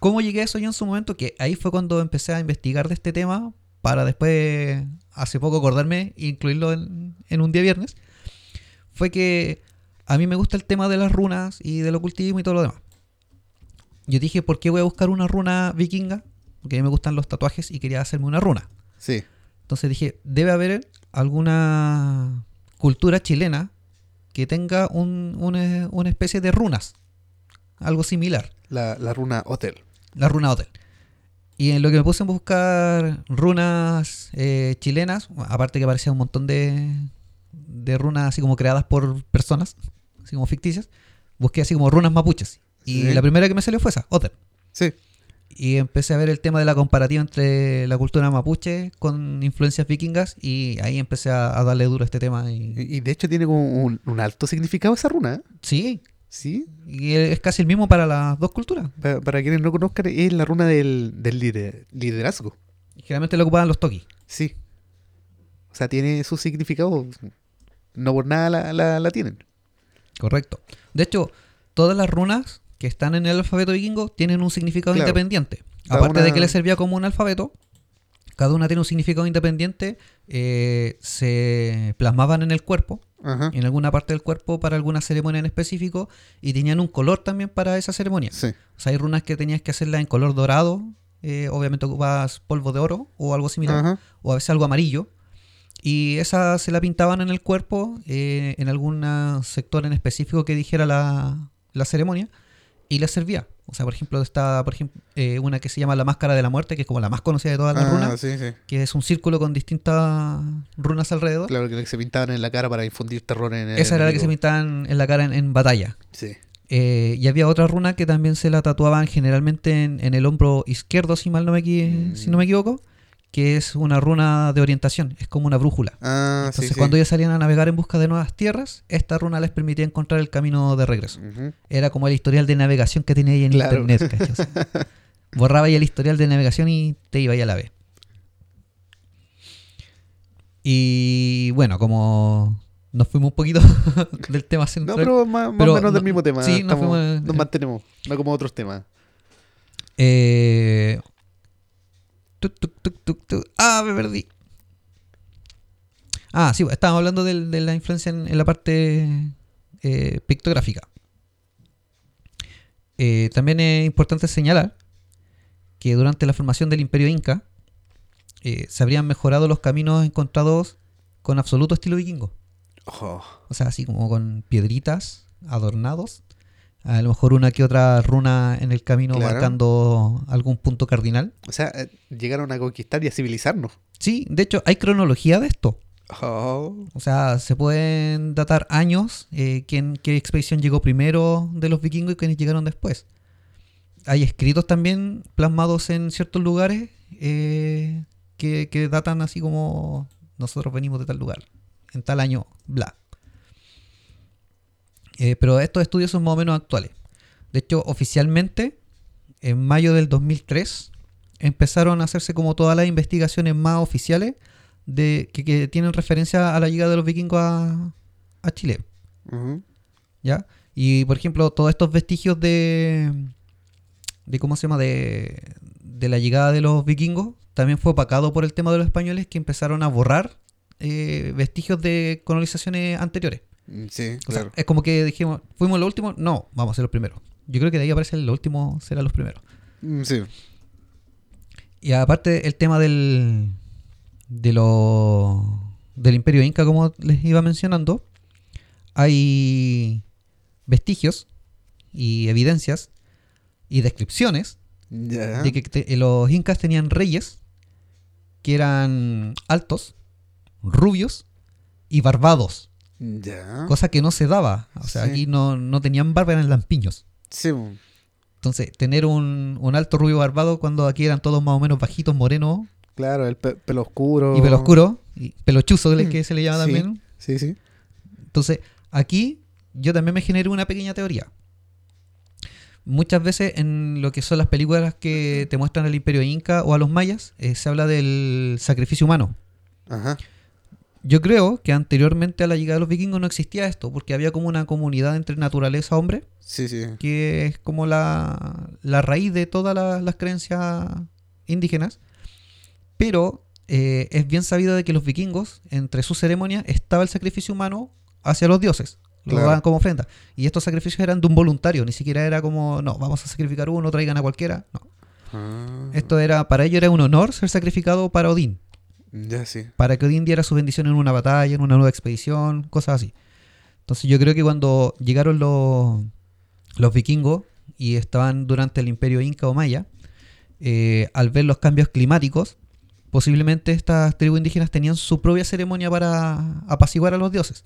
¿Cómo llegué a eso yo en su momento? Que ahí fue cuando empecé a investigar de este tema para después, hace poco, acordarme e incluirlo en, en un día viernes. Fue que a mí me gusta el tema de las runas y del ocultismo y todo lo demás. Yo dije, ¿por qué voy a buscar una runa vikinga? Porque a mí me gustan los tatuajes y quería hacerme una runa. Sí. Entonces dije, debe haber alguna cultura chilena que tenga un- una, una especie de runas. Algo similar. La, la runa Hotel. La runa hotel. Y en lo que me puse a buscar runas eh, chilenas, aparte que aparecía un montón de, de runas así como creadas por personas, así como ficticias, busqué así como runas mapuches. Y Sí. la primera que me salió fue esa, hotel. Sí. Y empecé a ver el tema de la comparativa entre la cultura mapuche con influencias vikingas y ahí empecé a, a darle duro a este tema. Y, Y, y de hecho tiene como un, un alto significado esa runa. ¿eh? sí, Sí. y es casi el mismo para las dos culturas. Pa- para quienes no conozcan, es la runa del, del lider- liderazgo. Generalmente lo ocupaban los toki. Sí. O sea, tiene su significado. No por nada la, la, la tienen. Correcto. De hecho, todas las runas que están en el alfabeto vikingo tienen un significado Claro. independiente. Cada Aparte de que le servía como un alfabeto, cada una tiene un significado independiente. eh, se plasmaban en el cuerpo, Ajá. en alguna parte del cuerpo para alguna ceremonia en específico, y tenían un color también para esa ceremonia. Sí. O sea, hay runas que tenías que hacerlas en color dorado, eh, obviamente ocupabas polvo de oro o algo similar, Ajá. o a veces algo amarillo. Y esa se la pintaban en el cuerpo, eh, en algún sector en específico que dijera la, la ceremonia, y les servía. O sea, por ejemplo, está por ejemplo, eh, una que se llama la Máscara de la Muerte, que es como la más conocida de todas las Ah, runas, sí, sí. que es un círculo con distintas runas alrededor. Claro, que se pintaban en la cara para infundir terror en el Esa era la que se pintaban en la cara en, en batalla. Sí. Eh, y había otra runa que también se la tatuaban generalmente en, en el hombro izquierdo, si mal no me, Mm. si no me equivoco, que es una runa de orientación, es como una brújula. Ah, Entonces, sí, sí. cuando ellos salían a navegar en busca de nuevas tierras, esta runa les permitía encontrar el camino de regreso. Era como el historial de navegación que tenía ahí en Claro. internet, ¿cachai? O sea, borraba ahí el historial de navegación y te iba ahí a la vez. Y bueno, como nos fuimos un poquito del tema No, central. pero más, o menos del no- mismo tema. sí, nos fuimos- nos mantenemos. No como otros temas. Eh, tuc, tuc, tuc, tuc, tuc. Ah, me perdí. Ah, sí, estábamos hablando de, la influencia en, en la parte eh, pictográfica. Eh, también es importante señalar que durante la formación del imperio inca eh, se habrían mejorado los caminos encontrados con absoluto estilo vikingo. Oh, O sea, así como con piedritas, adornados. A lo mejor una que otra runa en el camino Claro. marcando algún punto cardinal. O sea, eh, llegaron a conquistar y a civilizarnos. Sí, de hecho hay cronología de esto. Oh, O sea, se pueden datar años, eh, quién, qué expedición llegó primero de los vikingos y quiénes llegaron después. Hay escritos también plasmados en ciertos lugares eh, que, que datan así como nosotros venimos de tal lugar, en tal año, bla. Eh, pero estos estudios son más o menos actuales. De hecho, oficialmente, en mayo del 2003, empezaron a hacerse como todas las investigaciones más oficiales de que, que tienen referencia a la llegada de los vikingos a, a Chile. ¿Ya? Y por ejemplo, todos estos vestigios de. de ¿Cómo se llama? De, de la llegada de los vikingos también fue opacado por el tema de los españoles que empezaron a borrar eh, vestigios de colonizaciones anteriores. Mm, Sí, O sea, claro. es como que dijimos, ¿fuimos los últimos? No, vamos a ser los primeros. Yo creo que de ahí aparece los últimos serán los primeros. Mm, Sí. Y aparte el tema del de lo, del imperio inca, como les iba mencionando, hay vestigios y evidencias y descripciones de que te- los incas tenían reyes que eran altos, rubios y barbados, Ya. cosa que no se daba. O sea, Sí. aquí no, no tenían barba, eran lampiños. Sí. Entonces, tener un, un alto rubio barbado cuando aquí eran todos más o menos bajitos, morenos claro, el pe- pelo oscuro. y pelo oscuro, y pelo chuzo que le- que se le llama Sí. también. Sí, sí. Entonces, aquí yo también me generé una pequeña teoría. Muchas veces en lo que son las películas que te muestran el imperio inca o a los mayas, eh, se habla del sacrificio humano. Ajá. Yo creo que anteriormente a la llegada de los vikingos no existía esto, porque había como una comunidad entre naturaleza-hombre, Sí, sí. que es como la, la raíz de todas la- las creencias indígenas. Pero eh, es bien sabido de que los vikingos, entre sus ceremonias, estaba el sacrificio humano hacia los dioses. Lo Claro. daban como ofrenda. Y estos sacrificios eran de un voluntario, ni siquiera era como, no, vamos a sacrificar uno, traigan a cualquiera. No. Ah, Esto era, para ellos era un honor ser sacrificado para Odín. Ya. Para que Odín diera su bendición en una batalla, en una nueva expedición, cosas así. Entonces yo creo que cuando llegaron los, los vikingos y estaban durante el imperio inca o maya, eh, al ver los cambios climáticos, posiblemente estas tribus indígenas tenían su propia ceremonia para apaciguar a los dioses.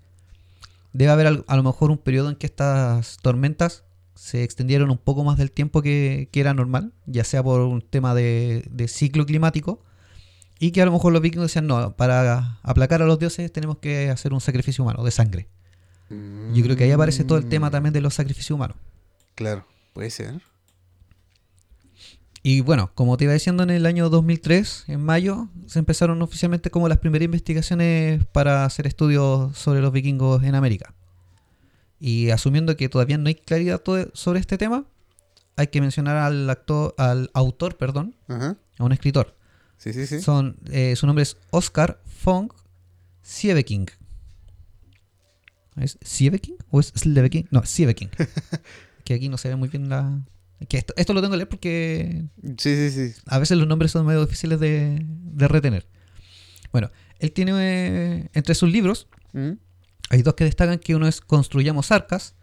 Debe haber a lo mejor un periodo en que estas tormentas se extendieron un poco más del tiempo que, que era normal, ya sea por un tema de, de ciclo climático, y que a lo mejor los vikingos decían, no, para aplacar a los dioses tenemos que hacer un sacrificio humano, de sangre. Yo creo que ahí aparece todo el tema Mm, también de los sacrificios humanos. Claro, puede ser. Y bueno, como te iba diciendo, en el año 2003, en mayo, se empezaron oficialmente como las primeras investigaciones para hacer estudios sobre los vikingos en América. Y asumiendo que todavía no hay claridad sobre este tema, hay que mencionar al, actor, al autor, perdón, Ajá. a un escritor. Sí, sí, sí. Son, eh, su nombre es Oscar von Sieveking. ¿Es Sieveking o es Sleveking? No, Sieveking. que aquí no se ve muy bien la... Que esto, esto lo tengo que leer porque Sí, sí, sí. a veces los nombres son medio difíciles de, de retener. Bueno, él tiene eh, entre sus libros, Mm, hay dos que destacan que uno es Construyamos Arcas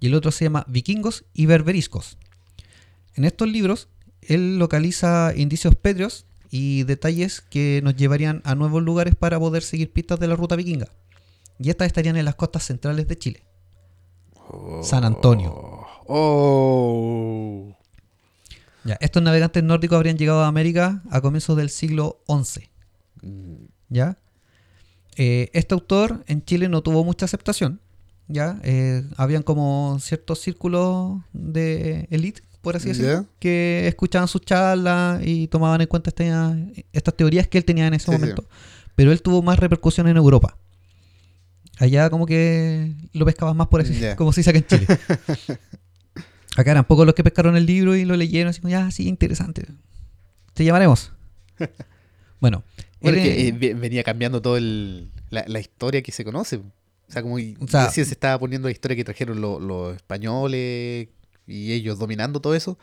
y el otro se llama Vikingos y Berberiscos. En estos libros, él localiza indicios pétreos y detalles que nos llevarían a nuevos lugares para poder seguir pistas de la ruta vikinga. Y estas estarían en las costas centrales de Chile. San Antonio. Oh. Ya, estos navegantes nórdicos habrían llegado a América a comienzos del siglo XI. Mm, ¿ya? Eh, este autor en Chile no tuvo mucha aceptación, ¿ya? Eh, habían como ciertos círculos de elite, por así decirlo, que escuchaban sus charlas y tomaban en cuenta esta- estas teorías que él tenía en ese Sí, sí. momento. Pero él tuvo más repercusión en Europa. Allá como que lo pescaban más por así, Ya. como se dice acá en Chile. Acá eran pocos los que pescaron el libro y lo leyeron así como, ya, sí, interesante. Te llamaremos. Bueno, Bueno, él, es que eh, ve- venía cambiando toda la, la historia que se conoce. O sea, como O sea- se estaba poniendo la historia que trajeron lo- los españoles y ellos dominando todo eso.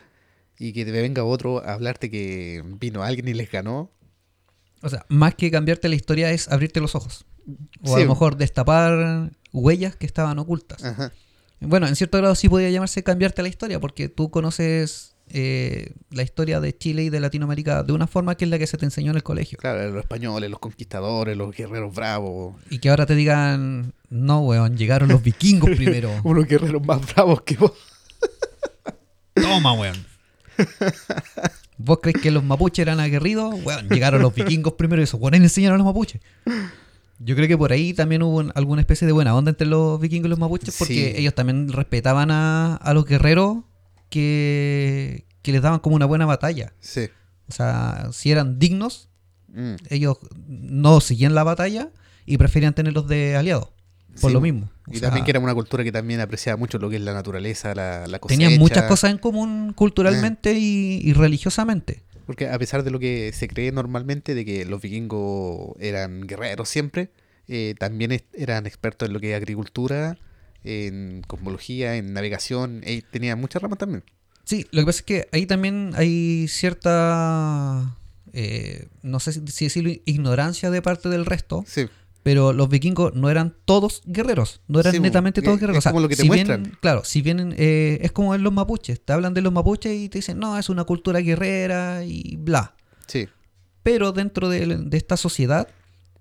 Y que te venga otro a hablarte que vino alguien y les ganó. O sea, más que cambiarte la historia es abrirte los ojos. O a lo mejor destapar huellas que estaban ocultas. Ajá. Bueno, en cierto grado sí podría llamarse cambiarte la historia, porque tú conoces eh, la historia de Chile y de Latinoamérica de una forma que es la que se te enseñó en el colegio. Claro, los españoles, los conquistadores, los guerreros bravos. Y que ahora te digan, no, weón, llegaron los vikingos primero. Unos guerreros más bravos que vos. Toma, weón. ¿Vos crees que los mapuches eran aguerridos? Weón, llegaron los vikingos primero y esos weones enseñaron a los mapuches. Yo creo que por ahí también hubo un- alguna especie de buena onda entre los vikingos y los mapuches, porque Sí. ellos también respetaban a, a los guerreros que, que les daban como una buena batalla. Sí. O sea, si eran dignos, Mm. ellos no seguían la batalla y preferían tenerlos de aliados. Por Sí, lo mismo. O Y sea, también que era una cultura que también apreciaba mucho lo que es la naturaleza, la, la cosecha. tenían muchas cosas en común culturalmente y, y religiosamente. Porque a pesar de lo que se cree normalmente de que los vikingos eran guerreros siempre, eh, también eran expertos en lo que es agricultura, en cosmología, en navegación, eh, tenían muchas ramas también. Sí, lo que pasa es que ahí también hay cierta, eh, no sé si si decirlo, ignorancia de parte del resto, Sí, pero los vikingos no eran todos guerreros, no eran Sí, netamente es- todos es guerreros. O sea, como lo que te si muestran. bien- claro, si bien eh, es como en los mapuches, te hablan de los mapuches y te dicen, no, es una cultura guerrera y bla. sí, Pero dentro de, de esta sociedad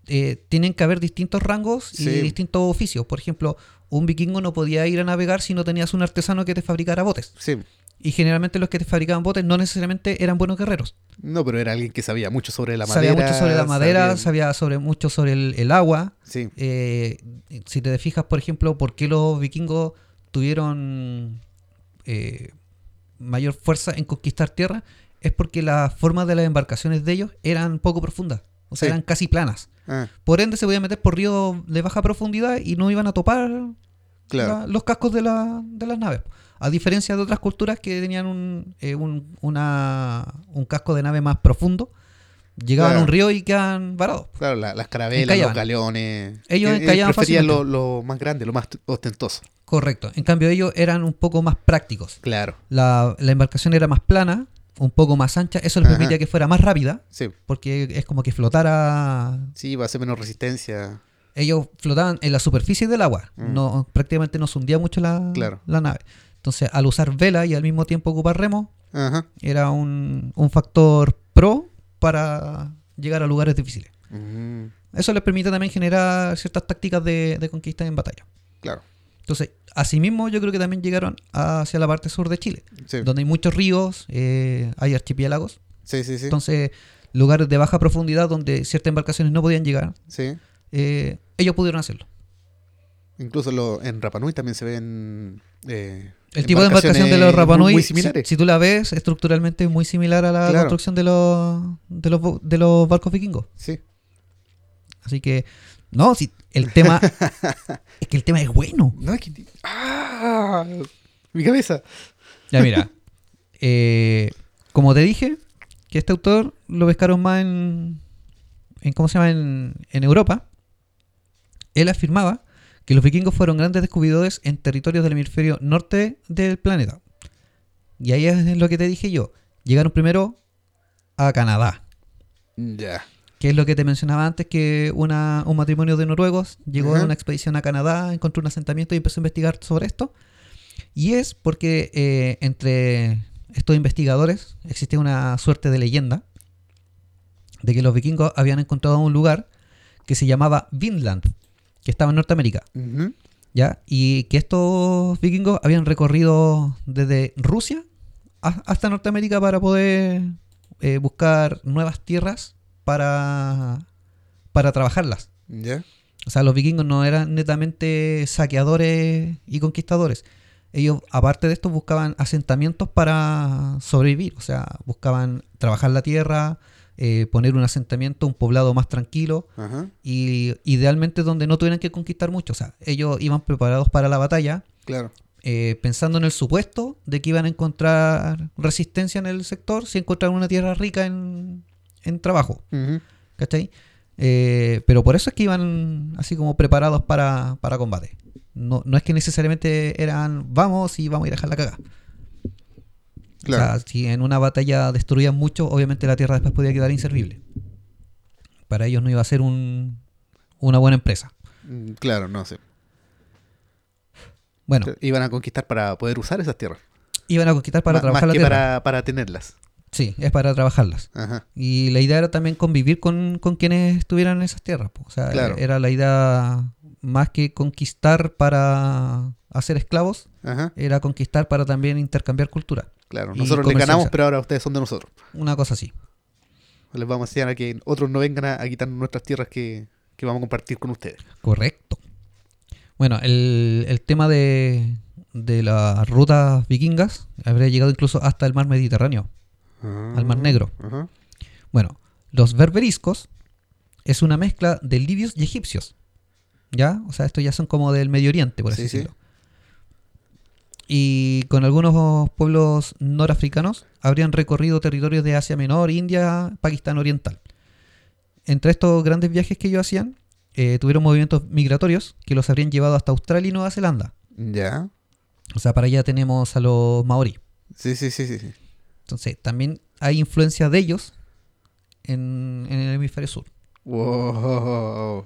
eh, tienen que haber distintos rangos y Sí. distintos oficios. Por ejemplo, un vikingo no podía ir a navegar si no tenías un artesano que te fabricara botes. sí. Y generalmente los que te fabricaban botes no necesariamente eran buenos guerreros. No, pero era alguien que sabía mucho sobre la madera. sabía mucho sobre la madera, sabía- sabía sobre mucho sobre el, el agua. Sí, Eh, si te fijas, por ejemplo, por qué los vikingos tuvieron eh, mayor fuerza en conquistar tierra, es porque la forma de las embarcaciones de ellos eran poco profundas. O sea, Sí. eran casi planas. ah, Por ende, se podían meter por ríos de baja profundidad y no iban a topar claro. la- los cascos de, la- de las naves. A diferencia de otras culturas que tenían un, eh, un, una- un casco de nave más profundo, llegaban Claro. a un río y quedan varados. Claro, la- las carabelas, Encallaban. los galeones. Ellos Eh, encallaban preferían lo, más grande, lo más ostentoso. Correcto. En cambio, ellos eran un poco más prácticos. Claro, La, la embarcación era más plana, un poco más ancha. Eso les permitía que fuera más rápida, sí. porque es como que flotara. Sí, va a ser menos resistencia. Ellos flotaban en la superficie del agua. Mm. No, prácticamente no se hundía mucho la, Claro. la nave. Entonces, al usar vela y al mismo tiempo ocupar remo, Ajá. era un, un factor pro para llegar a lugares difíciles. Mm, Eso les permite también generar ciertas tácticas de, de conquista en batalla. claro. Entonces, asimismo, yo creo que también llegaron hacia la parte sur de Chile, Sí. donde hay muchos ríos, eh, hay archipiélagos. Sí, sí, sí. Entonces, lugares de baja profundidad donde ciertas embarcaciones no podían llegar, Sí. eh, ellos pudieron hacerlo. Incluso lo, en Rapanui también se ven. eh, El tipo de embarcación de los embarcaciones Rapa muy- Nui, Muy si, si tú la ves, estructuralmente es muy similar a la Claro. construcción de los, de, los, de los barcos vikingos. Sí. Así que, no, si el tema es que el tema es bueno. No, es que. ¡Ah! Mi cabeza. Ya mira, eh, como te dije, que este autor lo pescaron más en, en ¿cómo se llama? En, en Europa. Él afirmaba que los vikingos fueron grandes descubridores en territorios del hemisferio norte del planeta. Y ahí es lo que te dije yo. Llegaron primero a Canadá. Ya. Que es lo que te mencionaba antes, que una, un matrimonio de noruegos llegó a una expedición a Canadá, encontró un asentamiento y empezó a investigar sobre esto. Y es porque eh, entre estos investigadores existe una suerte de leyenda de que los vikingos habían encontrado un lugar que se llamaba Vinland, que estaba en Norteamérica. ¿ya? Y que estos vikingos habían recorrido desde Rusia hasta Norteamérica para poder eh, buscar nuevas tierras para, para trabajarlas. Ya. O sea, los vikingos no eran netamente saqueadores y conquistadores. Ellos, aparte de esto, buscaban asentamientos para sobrevivir. O sea, buscaban trabajar la tierra, eh, poner un asentamiento, un poblado más tranquilo Ajá. y idealmente donde no tuvieran que conquistar mucho. O sea, ellos iban preparados para la batalla, Claro. eh, pensando en el supuesto de que iban a encontrar resistencia en el sector si encontraran una tierra rica en, en trabajo. Ujú. ¿Cachai? Eh, pero por eso es que iban así como preparados para, para combate. No, no es que necesariamente eran vamos y vamos a ir a dejar la cagada. Claro. O sea, si en una batalla destruían mucho, obviamente la tierra después podía quedar inservible. Para ellos no iba a ser un, una buena empresa. Mm, Claro, no sé. Bueno, Iban a conquistar para poder usar esas tierras. iban a conquistar para Ma- trabajar más la que tierra. para, para tenerlas. Sí, es para trabajarlas. Ajá. Y la idea era también convivir con, con quienes estuvieran en esas tierras. po. O sea, Claro. era la idea más que conquistar para hacer esclavos, Ajá. era conquistar para también intercambiar cultura. Claro. Nosotros les ganamos, pero ahora ustedes son de nosotros. Una cosa así. Les vamos a enseñar a que otros no vengan a, a quitar nuestras tierras que, que vamos a compartir con ustedes. Correcto. Bueno, el, el tema de, de las rutas vikingas habría llegado incluso hasta el mar Mediterráneo. Al Mar Negro. Bueno, los berberiscos es una mezcla de libios y egipcios. ¿Ya? O sea, estos ya son como del Medio Oriente, por así Sí, sí. Y con algunos pueblos norafricanos habrían recorrido territorios de Asia Menor, India, Pakistán Oriental. Entre estos grandes viajes que ellos hacían, eh, tuvieron movimientos migratorios que los habrían llevado hasta Australia y Nueva Zelanda. Ya. O sea, para allá tenemos a los maorí. Sí, sí, sí, sí. sí. Entonces, también hay influencia de ellos en, en el hemisferio sur. Wow.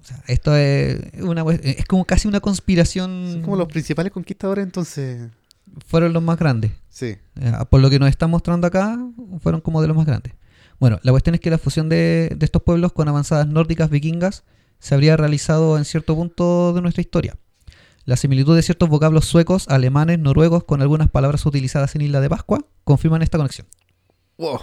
O sea, esto es una es como casi una conspiración. Son como los principales conquistadores, entonces. Fueron los más grandes. Sí. Eh, Por lo que nos están mostrando acá, fueron como de los más grandes. Bueno, la cuestión es que la fusión de, de estos pueblos con avanzadas nórdicas vikingas se habría realizado en cierto punto de nuestra historia. La similitud de ciertos vocablos suecos, alemanes, noruegos con algunas palabras utilizadas en Isla de Pascua confirman esta conexión. Wow.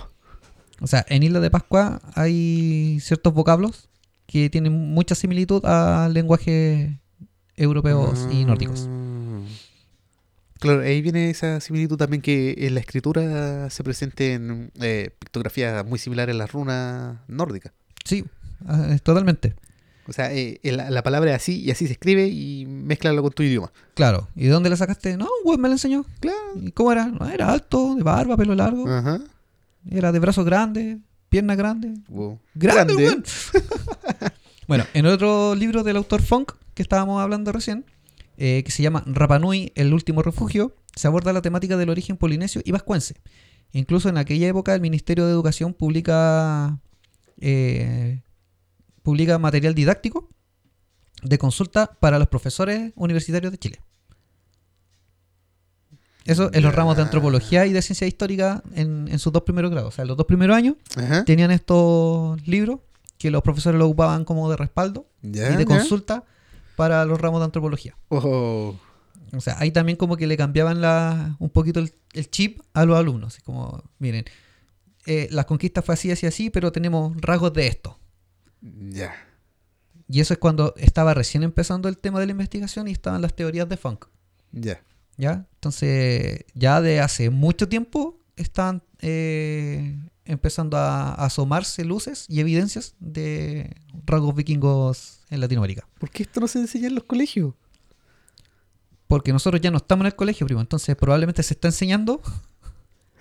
O sea, en Isla de Pascua hay ciertos vocablos que tienen mucha similitud a lenguajes europeos y nórdicos. Ah. Claro, ahí viene esa similitud también que en la escritura se presenten eh, pictografías muy similares a las runas nórdicas. Sí, ah, totalmente. O sea, eh, la, la palabra es así y así se escribe y mezclalo con tu idioma. Claro. ¿Y de dónde la sacaste? No, weón me la enseñó. Claro. ¿Y cómo era? No, era alto, de barba, pelo largo. Ajá. Era de brazos grandes, piernas grandes. Wow. ¡Grande, Grande. weón! bueno, en otro libro del autor Funk, que estábamos hablando recién, eh, que se llama Rapanui, el último refugio, se aborda la temática del origen polinesio y vascuense. Incluso en aquella época el Ministerio de Educación publica, eh, publica material didáctico de consulta para los profesores universitarios de Chile. Eso en los ramos de antropología y de ciencia histórica en, en sus dos primeros grados. O sea, en los dos primeros años Ajá. tenían estos libros que los profesores lo ocupaban como de respaldo y de consulta para los ramos de antropología. Oh. O sea, ahí también como que le cambiaban la, un poquito el, el chip a los alumnos. Así como, miren, eh, las conquistas fue así, así, así, pero tenemos rasgos de esto. Ya. Y eso es cuando estaba recién empezando el tema de la investigación y estaban las teorías de funk. Ya. ¿Ya? Entonces, ya de hace mucho tiempo están eh, empezando a, a asomarse luces y evidencias de rasgos vikingos en Latinoamérica. ¿Por qué esto no se enseña en los colegios? Porque nosotros ya no estamos en el colegio, primo. Entonces, probablemente se está enseñando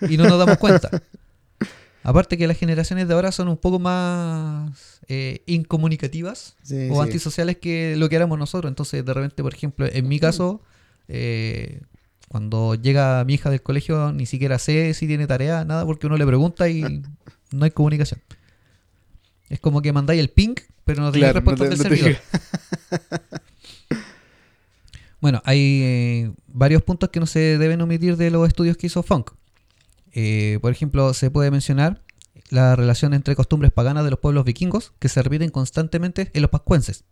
y no nos damos cuenta. Aparte que las generaciones de ahora son un poco más eh, incomunicativas Sí, o sí. antisociales que lo que éramos nosotros. Entonces, de repente, por ejemplo, en mi caso, eh, cuando llega mi hija del colegio, ni siquiera sé si tiene tarea, nada, porque uno le pregunta y no hay comunicación. Es como que mandáis el ping, pero no tenéis Claro, no respuestas te- del no servidor. Bueno, hay eh, varios puntos que no se deben omitir de los estudios que hizo Funk. Eh, por ejemplo, se puede mencionar la relación entre costumbres paganas de los pueblos vikingos que se repiten constantemente en los pascuenses.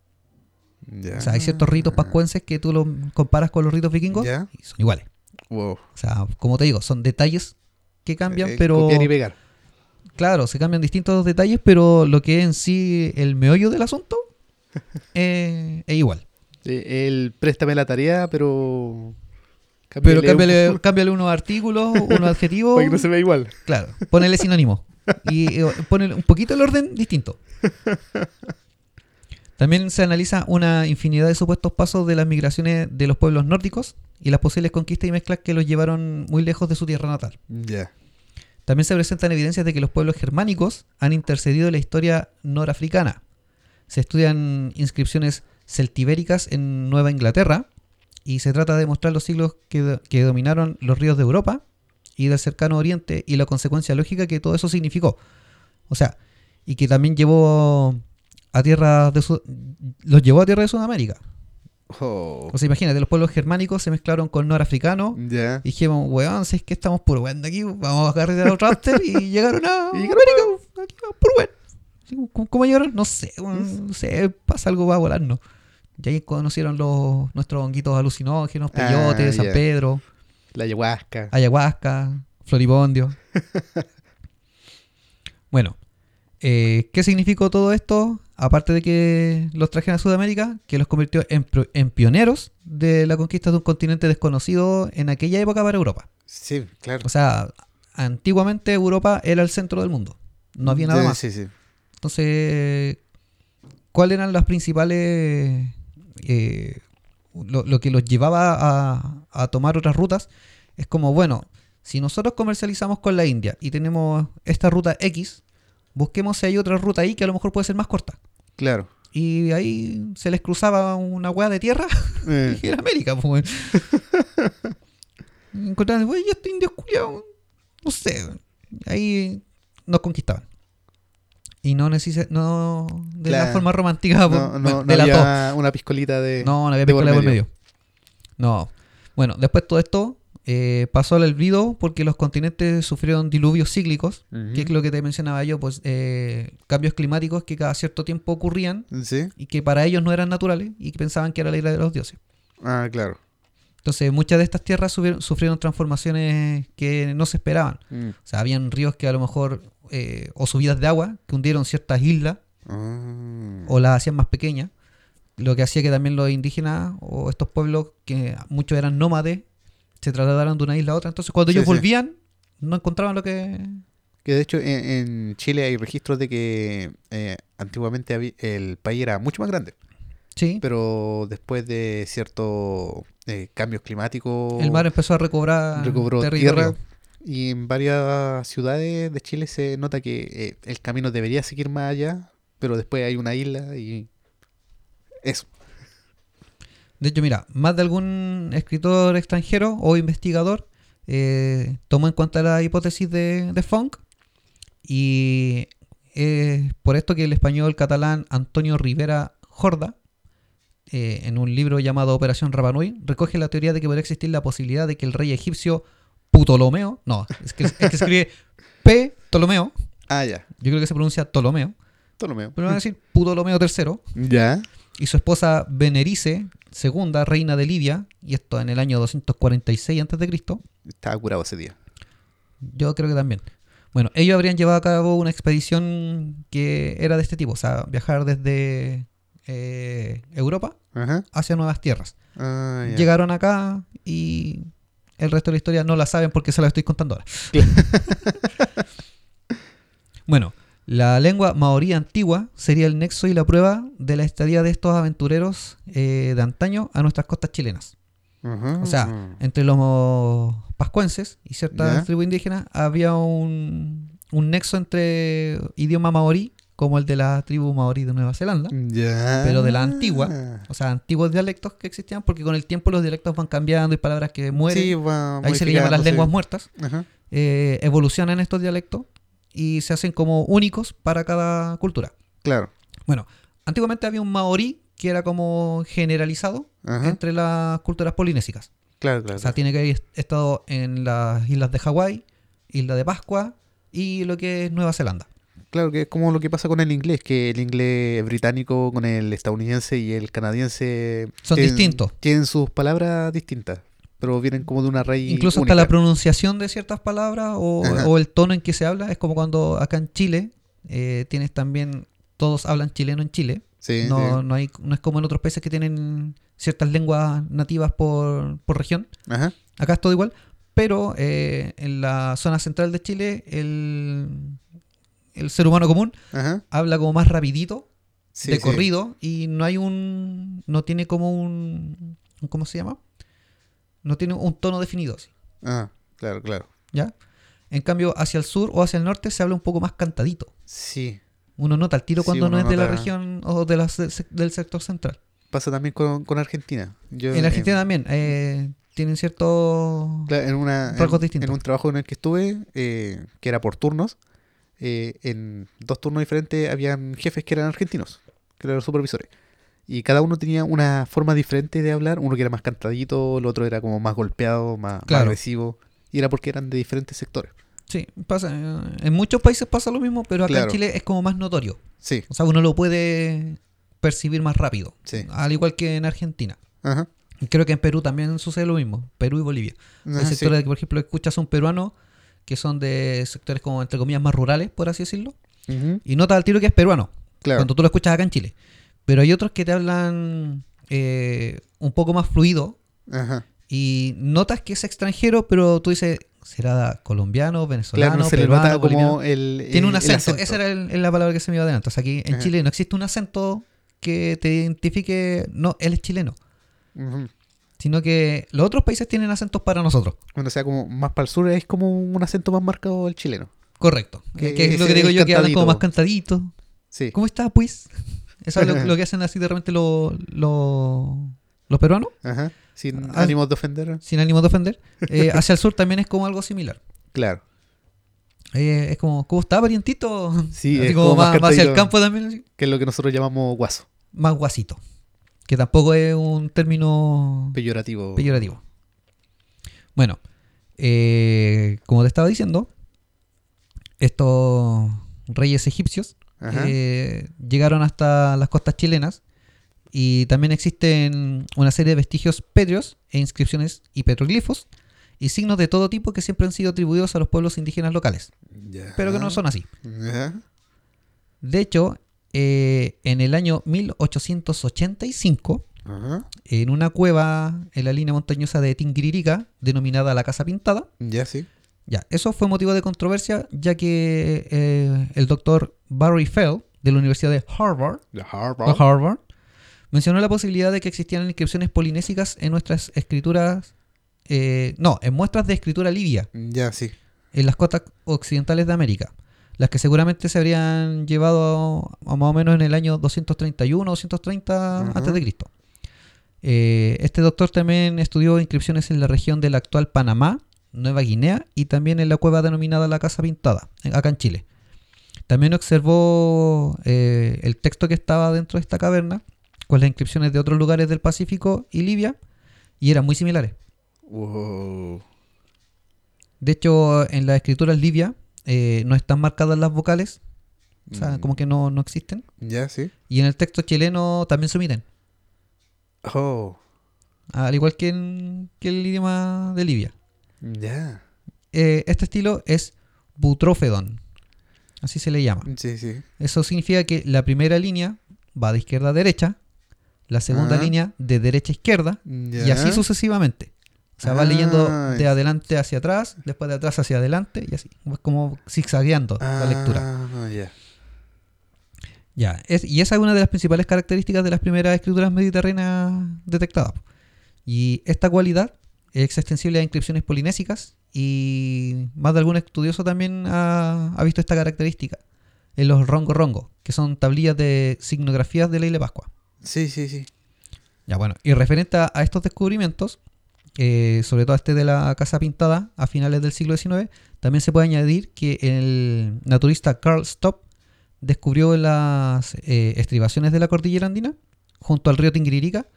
O sea, hay ciertos ritos pascuenses que tú los comparas con los ritos vikingos y son iguales. Wow. O sea, como te digo, son detalles que cambian, Eh, pero Copiar y pegar. claro, se cambian distintos detalles, pero lo que es en sí el meollo del asunto eh, es igual. Sí, él préstame la tarea, pero. Pero cámbiale cámbiale, un- cámbiale unos artículos, unos adjetivos. Para que no se vea igual. Claro, ponele sinónimo. Y eh, ponele un poquito el orden distinto. También se analiza una infinidad de supuestos pasos de las migraciones de los pueblos nórdicos y las posibles conquistas y mezclas que los llevaron muy lejos de su tierra natal. También se presentan evidencias de que los pueblos germánicos han intercedido en la historia norafricana. Se estudian inscripciones celtibéricas en Nueva Inglaterra y se trata de mostrar los siglos que dominaron los ríos de Europa y del cercano oriente y la consecuencia lógica que todo eso significó. O sea, y que también llevó a tierra de Sud- los llevó a tierra de Sudamérica. Oh. O sea, imagínate, los pueblos germánicos se mezclaron con norafricanos. Ya. Y dijimos, weón, si es que estamos puro weón de aquí, vamos a a otro after y llegaron a Y América, aquí weón. ¿Cómo, cómo llegaron? No sé, no sé, pasa algo va a volarnos. Y ahí conocieron los, nuestros honguitos alucinógenos, Ah, peyote, San. Pedro, La ayahuasca. ayahuasca, floribondio. bueno, eh, ¿qué significó todo esto? Aparte de que los trajeron a Sudamérica, que los convirtió en, en pioneros de la conquista de un continente desconocido en aquella época para Europa. Sí, claro. O sea, antiguamente Europa era el centro del mundo. No había nada Sí, más. Sí, sí. Entonces, ¿cuáles eran las principales... eh, lo, lo que los llevaba a, a tomar otras rutas? Es como, bueno, si nosotros comercializamos con la India y tenemos esta ruta X, busquemos si hay otra ruta ahí que a lo mejor puede ser más corta. Claro. Y ahí se les cruzaba una hueá de tierra Eh, y era América, pues. Encontraban, güey, ya estoy indio culiao". No sé. Ahí nos conquistaban. Y no necesita, no de la forma romántica, no, por- no, no de dos. había una piscolita de. No, no había de por medio. No. Bueno, después todo esto eh, pasó al olvido porque los continentes sufrieron diluvios cíclicos, que es lo que te mencionaba yo, pues eh, cambios climáticos que cada cierto tiempo ocurrían Sí. y que para ellos no eran naturales y que pensaban que era la ira de los dioses. Ah, claro. Entonces, muchas de estas tierras sufrieron, sufrieron transformaciones que no se esperaban. Mm. O sea, habían ríos que a lo mejor, eh, o subidas de agua, que hundieron ciertas islas Ah. o las hacían más pequeñas. Lo que hacía que también los indígenas o estos pueblos, que muchos eran nómades, se trasladaran de una isla a otra. Entonces, cuando Sí, ellos sí. volvían, no encontraban lo que. Que de hecho en, en Chile hay registros de que eh, antiguamente había- el país era mucho más grande, Sí, pero después de ciertos eh, cambios climáticos, el mar empezó a recobrar recobró tierra y en varias ciudades de Chile se nota que eh, el camino debería seguir más allá, pero después hay una isla y eso. De hecho, mira, más de algún escritor extranjero o investigador eh, tomó en cuenta la hipótesis de, de Funk y es por esto que el español catalán Antonio Rivera Jorda, eh, en un libro llamado Operación Rapanui, recoge la teoría de que podría existir la posibilidad de que el rey egipcio Ptolomeo, no, es que, es que escribe P. Ptolomeo, Ah, ya. yo creo que se pronuncia Ptolomeo, Ptolomeo. pero van a decir Ptolomeo III, Ya. y su esposa Benerice II, reina de Libia, y esto en el año 246 a.C., Estaba curado ese día. yo creo que también. Bueno, ellos habrían llevado a cabo una expedición que era de este tipo, o sea, viajar desde eh, Europa Ajá. hacia nuevas tierras. Ah. Llegaron acá y el resto de la historia no la saben porque se la estoy contando ahora. bueno, la lengua maorí antigua sería el nexo y la prueba de la estadía de estos aventureros eh, de antaño a nuestras costas chilenas. O sea, entre los pascuenses y ciertas Ya. tribus indígenas había un, un nexo entre idioma maorí, como el de la tribu maorí de Nueva Zelanda, pero de la antigua. o sea, antiguos dialectos que existían, porque con el tiempo los dialectos van cambiando y palabras que mueren, Sí, ahí se le llaman las lenguas muertas, eh, evolucionan estos dialectos y se hacen como únicos para cada cultura. Claro. Bueno, antiguamente había un maorí que era como generalizado Ajá. entre las culturas polinésicas. Claro, claro. O sea, tiene que haber est- estado en las islas de Hawái, isla de Pascua y lo que es Nueva Zelanda. Claro que es como lo que pasa con el inglés, que el inglés británico con el estadounidense y el canadiense Son tienen- distintos. Tienen sus palabras distintas, pero vienen como de una raíz Incluso única. hasta la pronunciación de ciertas palabras o, el tono en que se habla. Es como cuando acá en Chile eh, tienes también, todos hablan chileno en Chile. Sí, No, sí. no, hay, no es como en otros países que tienen ciertas lenguas nativas por, por región. Ajá. Acá es todo igual. Pero eh, en la zona central de Chile, el, el ser humano común Ajá. habla como más rapidito Sí, de corrido y no hay un no tiene como un- ¿cómo se llama? No tiene un tono definido así, Ah, claro, claro. ¿ya? En cambio, hacia el sur o hacia el norte se habla un poco más cantadito. Sí. Uno nota el tiro Sí, cuando no es de la región o de la del sector central. Pasa también con, con Argentina. Yo, En Argentina en- también eh, tienen cierto Claro, en, una, en, rasgos distintos. en un trabajo en el que estuve, eh, que era por turnos, eh, en dos turnos diferentes habían jefes que eran argentinos, que eran los supervisores. Y cada uno tenía una forma diferente de hablar. Uno que era más cantadito, el otro era como más golpeado, más, agresivo. Y era porque eran de diferentes sectores. Sí, pasa. eh, En muchos países pasa lo mismo, pero acá Claro. en Chile es como más notorio. Sí, O sea, uno lo puede percibir más rápido. sí. Al igual que en Argentina. Ajá. Creo que en Perú también sucede lo mismo. Perú y Bolivia. Hay Ajá, sí. sectores que, por ejemplo, escuchas a un peruano que son de sectores como, entre comillas, más rurales, por así decirlo. Y notas al tiro que es peruano. Claro. Cuando tú lo escuchas acá en Chile. Pero hay otros que te hablan eh, un poco más fluido Ajá. y notas que es extranjero, pero tú dices, será colombiano, venezolano, Claro, no se peruano, como el. Tiene un acento. Esa era el- la palabra que se me iba adelante. O sea, aquí en Ajá. Chile no existe un acento que te identifique, no, él es chileno. Ujú. Sino que los otros países tienen acentos para nosotros. Bueno, o sea, como más para el sur es como un acento más marcado el chileno. Correcto. Que Que, es lo ese que digo yo, que hablan como cantadito. más cantaditos. Sí. ¿Cómo está, pues? Eso es lo, lo que hacen así de repente los, los, los peruanos, Ajá. Sin Ah. ánimos de ofender. sin ánimo de ofender. Eh, hacia el sur también es como algo similar. Claro. Eh, es como, ¿cómo está, parientito? Sí, Así es como, como más hacia el campo también, así. Que es lo que nosotros llamamos guaso. más guasito. Que tampoco es un término Peyorativo. peyorativo. Bueno, eh, como te estaba diciendo, estos reyes egipcios. Eh, llegaron hasta las costas chilenas y también existen una serie de vestigios pétreos e inscripciones y petroglifos y signos de todo tipo que siempre han sido atribuidos a los pueblos indígenas locales, pero que no son así. De hecho, eh, en el año 1885, Ajá. en una cueva en la línea montañosa de Tingiririca, denominada la Casa Pintada, Ya, sí. Ya, eso fue motivo de controversia, ya que eh, el doctor Barry Fell, de la Universidad de Harvard, The de Harvard. Harvard, mencionó la posibilidad de que existieran inscripciones polinésicas en nuestras escrituras, eh, no, en muestras de escritura libia, Ya, sí. en las costas occidentales de América, las que seguramente se habrían llevado a más o menos en el año 231 o 230 Ajá. antes de Cristo. Eh, este doctor también estudió inscripciones en la región del actual Panamá, Nueva Guinea y también en la cueva denominada la Casa Pintada, acá en Chile. También observó eh, el texto que estaba dentro de esta caverna con las inscripciones de otros lugares del Pacífico y Libia y eran muy similares. Wow. De hecho, en las escrituras libia eh, no están marcadas las vocales, o sea, Mm. como que no, no existen. Ya, sí. Y en el texto chileno también se omiten, Oh. al igual que en que el idioma de Libia. Ya. Eh, este estilo es butrófedon, así se le llama. Sí, sí. Eso significa que la primera línea va de izquierda a derecha, la segunda Ajá. línea de derecha a izquierda, y Ya. así sucesivamente. O sea, va leyendo Ah, de adelante hacia atrás, después de atrás hacia adelante, y así, es como zigzagueando la lectura. Ah, ya. Ya, es- y esa es una de las principales características de las primeras escrituras mediterráneas detectadas. Y esta cualidad es extensible a inscripciones polinésicas y más de algún estudioso también ha, ha visto esta característica en los rongo rongo, que son tablillas de signografías de la isla de Pascua. Sí, sí, sí. Ya, bueno, y referente a, estos descubrimientos, eh, sobre todo este de la Casa Pintada a finales del siglo XIX, también se puede añadir que el naturista Carl Stopp descubrió las eh, estribaciones de la cordillera andina, junto al río Tingiririca,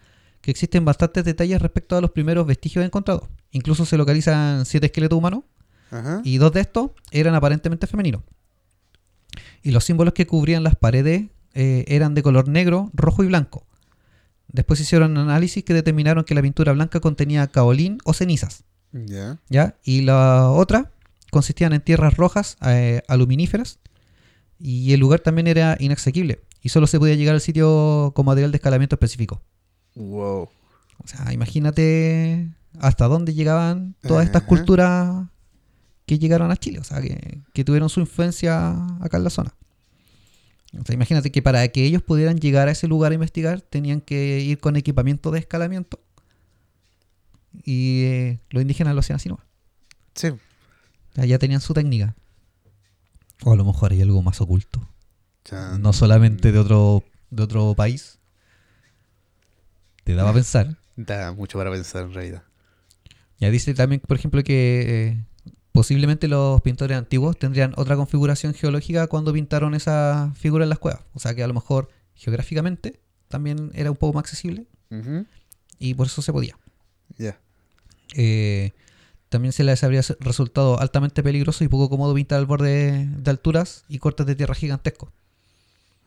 que existen bastantes detalles respecto a los primeros vestigios encontrados. Incluso se localizan siete esqueletos humanos Ajá. y dos de estos eran aparentemente femeninos. Y los símbolos que cubrían las paredes eh, eran de color negro, rojo y blanco. Después hicieron análisis que determinaron que la pintura blanca contenía caolín o cenizas. Ya. ¿ya? Y la otra consistían en tierras rojas eh, aluminíferas y el lugar también era inaccesible y solo se podía llegar al sitio con material de escalamiento específico. Wow. O sea, imagínate hasta dónde llegaban todas estas Ajá. culturas que llegaron a Chile, o sea, que, que tuvieron su influencia acá en la zona. O sea, imagínate que para que ellos pudieran llegar a ese lugar a investigar, tenían que ir con equipamiento de escalamiento. Y eh, los indígenas lo hacían así nomás. Sí. Ya tenían su técnica. O a lo mejor hay algo más oculto. No solamente de otro, de otro país. Te daba a pensar. Da mucho para pensar en realidad. Ya dice también, por ejemplo, que eh, posiblemente los pintores antiguos tendrían otra configuración geológica cuando pintaron esa figura en las cuevas. O sea que a lo mejor geográficamente también era un poco más accesible y por eso se podía. Ya. Eh, también se les habría resultado altamente peligroso y poco cómodo pintar al borde de alturas y cortes de tierra gigantescos.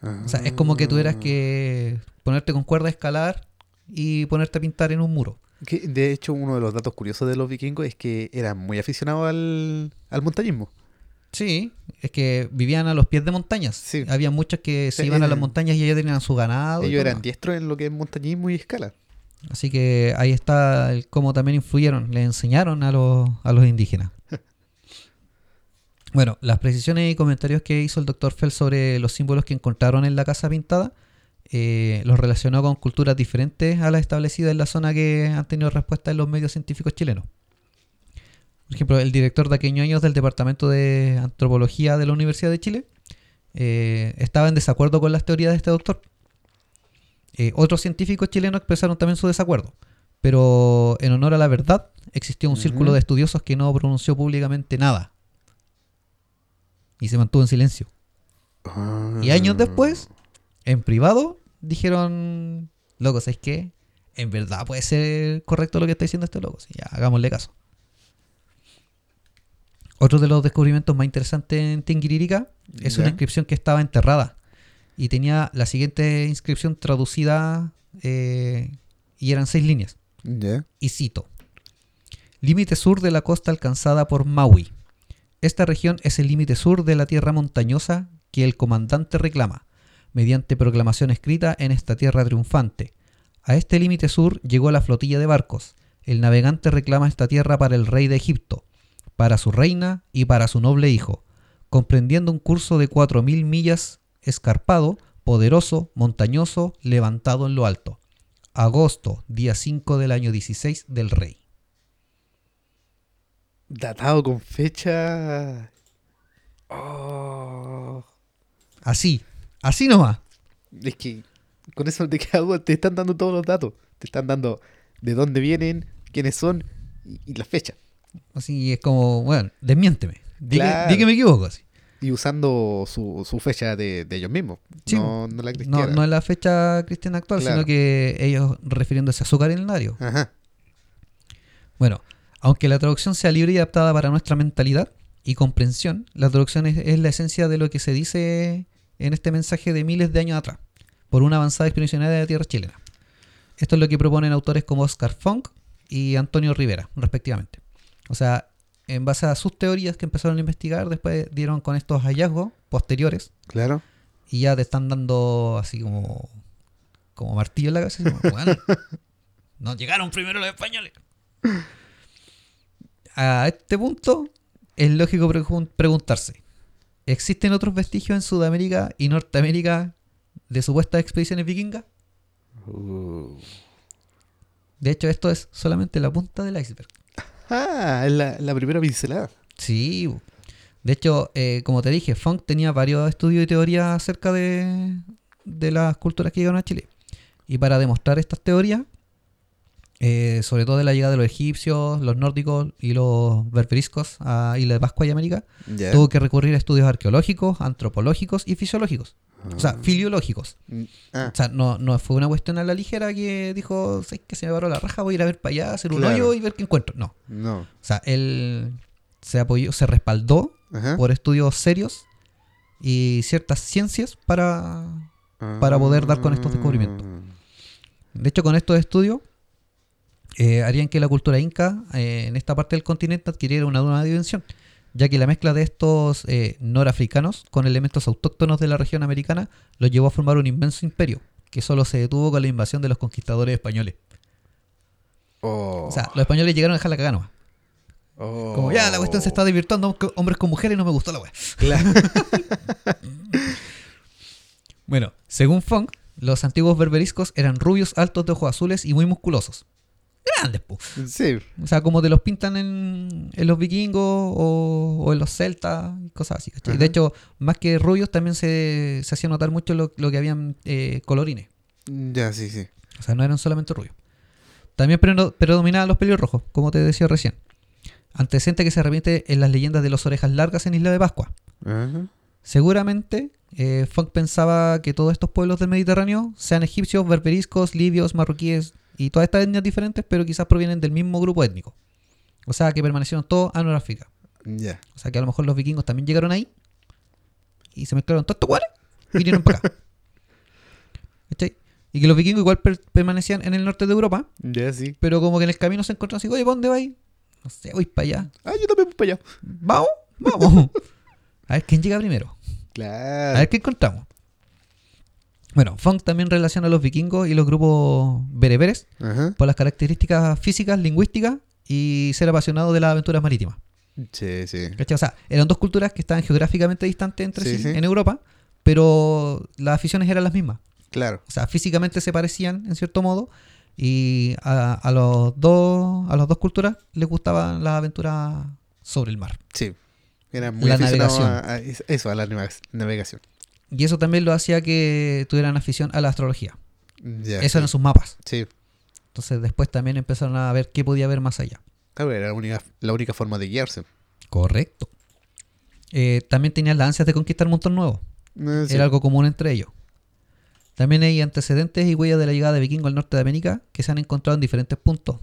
O sea, es como que tuvieras que ponerte con cuerda, escalar y ponerte a pintar en un muro. Que, de hecho, uno de los datos curiosos de los vikingos es que eran muy aficionados al, al montañismo. Sí, es que vivían a los pies de montañas. Sí. Había muchos que se Sí, iban a las eh, montañas y ellos tenían su ganado. Ellos eran diestros en lo que es montañismo y escala. Así que ahí está el cómo también influyeron, le enseñaron a los, a los indígenas. Bueno, las precisiones y comentarios que hizo el doctor Fell sobre los símbolos que encontraron en la casa pintada eh, los relacionó con culturas diferentes a las establecidas en la zona que han tenido respuesta en los medios científicos chilenos. Por ejemplo, el director de aquellos años del Departamento de Antropología de la Universidad de Chile eh, estaba en desacuerdo con las teorías de este doctor. Eh, otros científicos chilenos expresaron también su desacuerdo, pero en honor a la verdad existió un círculo de estudiosos que no pronunció públicamente nada y se mantuvo en silencio. Y años después, en privado, dijeron, loco, ¿sabes qué? En verdad puede ser correcto lo que está diciendo este loco. Sí, ya, hagámosle caso. Otro de los descubrimientos más interesantes en Tinguiririca es Ya. una inscripción que estaba enterrada y tenía la siguiente inscripción traducida eh, y eran seis líneas. Ya. Y cito: Límite sur de la costa alcanzada por Maui. Esta región es el límite sur de la tierra montañosa que el comandante reclama, mediante proclamación escrita en esta tierra triunfante. A este límite sur llegó la flotilla de barcos. El navegante reclama esta tierra para el rey de Egipto, para su reina y para su noble hijo, comprendiendo un curso de cuatro mil millas escarpado, poderoso, montañoso, levantado en lo alto. Agosto, día 5 del año 16 del rey. Datado con fecha. Oh. Así, así nomás. Es que con eso te queda duda, te están dando todos los datos. Te están dando de dónde vienen, quiénes son y, y la fecha. Así es como, bueno, desmiénteme. Di, Claro. que, di que me equivoco. Así. Y usando su, su fecha de, de ellos mismos. Sí, no, no la No, cristiana. no es la fecha cristiana actual, Claro. sino que ellos refiriéndose a su calendario. Ajá. Bueno, aunque la traducción sea libre y adaptada para nuestra mentalidad y comprensión, la traducción es, es la esencia de lo que se dice en este mensaje de miles de años atrás, por una avanzada expedición de la tierra chilena. Esto es lo que proponen autores como Oscar Funk y Antonio Rivera, respectivamente. O sea, en base a sus teorías que empezaron a investigar, después dieron con estos hallazgos posteriores Claro. y ya te están dando así como como martillo en la cabeza. como, "Bueno, no llegaron primero los españoles. A este punto es lógico pregun- preguntarse, ¿existen otros vestigios en Sudamérica y Norteamérica de supuestas expediciones vikingas? Uh. De hecho, esto es solamente la punta del iceberg. Ah, es la, la primera pincelada. Sí. De hecho, eh, como te dije, Funk tenía varios estudios y teorías acerca de, de las culturas que llegaron a Chile. Y para demostrar estas teorías, eh, sobre todo de la llegada de los egipcios, los nórdicos y los berberiscos a Isla de Pascua y América, tuvo que recurrir a estudios arqueológicos, antropológicos y fisiológicos. O sea, Ah. filiológicos. Mm, ah, O sea, no, no fue una cuestión a la ligera que dijo, "Sabes que se me paró la raja, voy a ir a ver para allá, hacer un Claro. hoyo y ver qué encuentro. No. no. O sea, él se apoyó, se respaldó Ajá. por estudios serios y ciertas ciencias para... para poder dar con estos descubrimientos. Ah. De hecho, con estos estudios eh, harían que la cultura inca eh, en esta parte del continente adquiriera una nueva dimensión, ya que la mezcla de estos eh, norafricanos con elementos autóctonos de la región americana los llevó a formar un inmenso imperio, que solo se detuvo con la invasión de los conquistadores españoles. Oh. O sea, los españoles llegaron a dejar la cagada nomás. Oh. Como ya la cuestión se está divirtiendo hom- hombres con mujeres no me gustó la wea. Claro. Bueno, según Funk, los antiguos berberiscos eran rubios, altos de ojos azules y muy musculosos. Grandes, po. sí. O sea, como te los pintan en, en los vikingos o, o en los celtas y cosas así. ¿cachai? De hecho, más que rubios, también se, se hacía notar mucho lo, lo que habían eh, colorines. Ya, sí, sí. O sea, no eran solamente rubios. También pre- predominaban los pelirrojos, como te decía recién. Antecedente que se repite en las leyendas de las orejas largas en Isla de Pascua. Ajá. Seguramente eh, Funk pensaba que todos estos pueblos del Mediterráneo sean egipcios, berberiscos, libios, marroquíes y todas estas etnias diferentes, pero quizás provienen del mismo grupo étnico. O sea, que permanecieron todos a Noráfrica. Ya. O sea, que a lo mejor los vikingos también llegaron ahí y se mezclaron todos estos cuales y vinieron para acá. ¿Cachai? Y que los vikingos igual per- permanecían en el norte de Europa, Ya, sí. pero como que en el camino se encontraron así, oye, ¿para dónde vais? No sé, voy para allá. Ah, yo también voy para allá. Vamos, vamos. A ver quién llega primero. A Claro. ver qué encontramos. Bueno, Funk también relaciona a los vikingos y los grupos bereberes Ajá. por las características físicas, lingüísticas y ser apasionados de las aventuras marítimas. Sí, sí. ¿Cachai? O sea, eran dos culturas que estaban geográficamente distantes entre sí, Sí, sí. en Europa, pero las aficiones eran las mismas. Claro. O sea, físicamente se parecían en cierto modo y a, a los dos a las dos culturas les gustaban las aventuras sobre el mar. Sí. Era muy La navegación. a, a es- eso, a la navega- navegación. Y eso también lo hacía que tuvieran afición a la astrología. Eso sí. eran sus mapas. Sí. Entonces después también empezaron a ver qué podía haber más allá. Claro, era la única, la única forma de guiarse. Correcto. Eh, también tenían las ansias de conquistar montos nuevos. Eh, sí. Era algo común entre ellos. También hay antecedentes y huellas de la llegada de vikingos al norte de América que se han encontrado en diferentes puntos.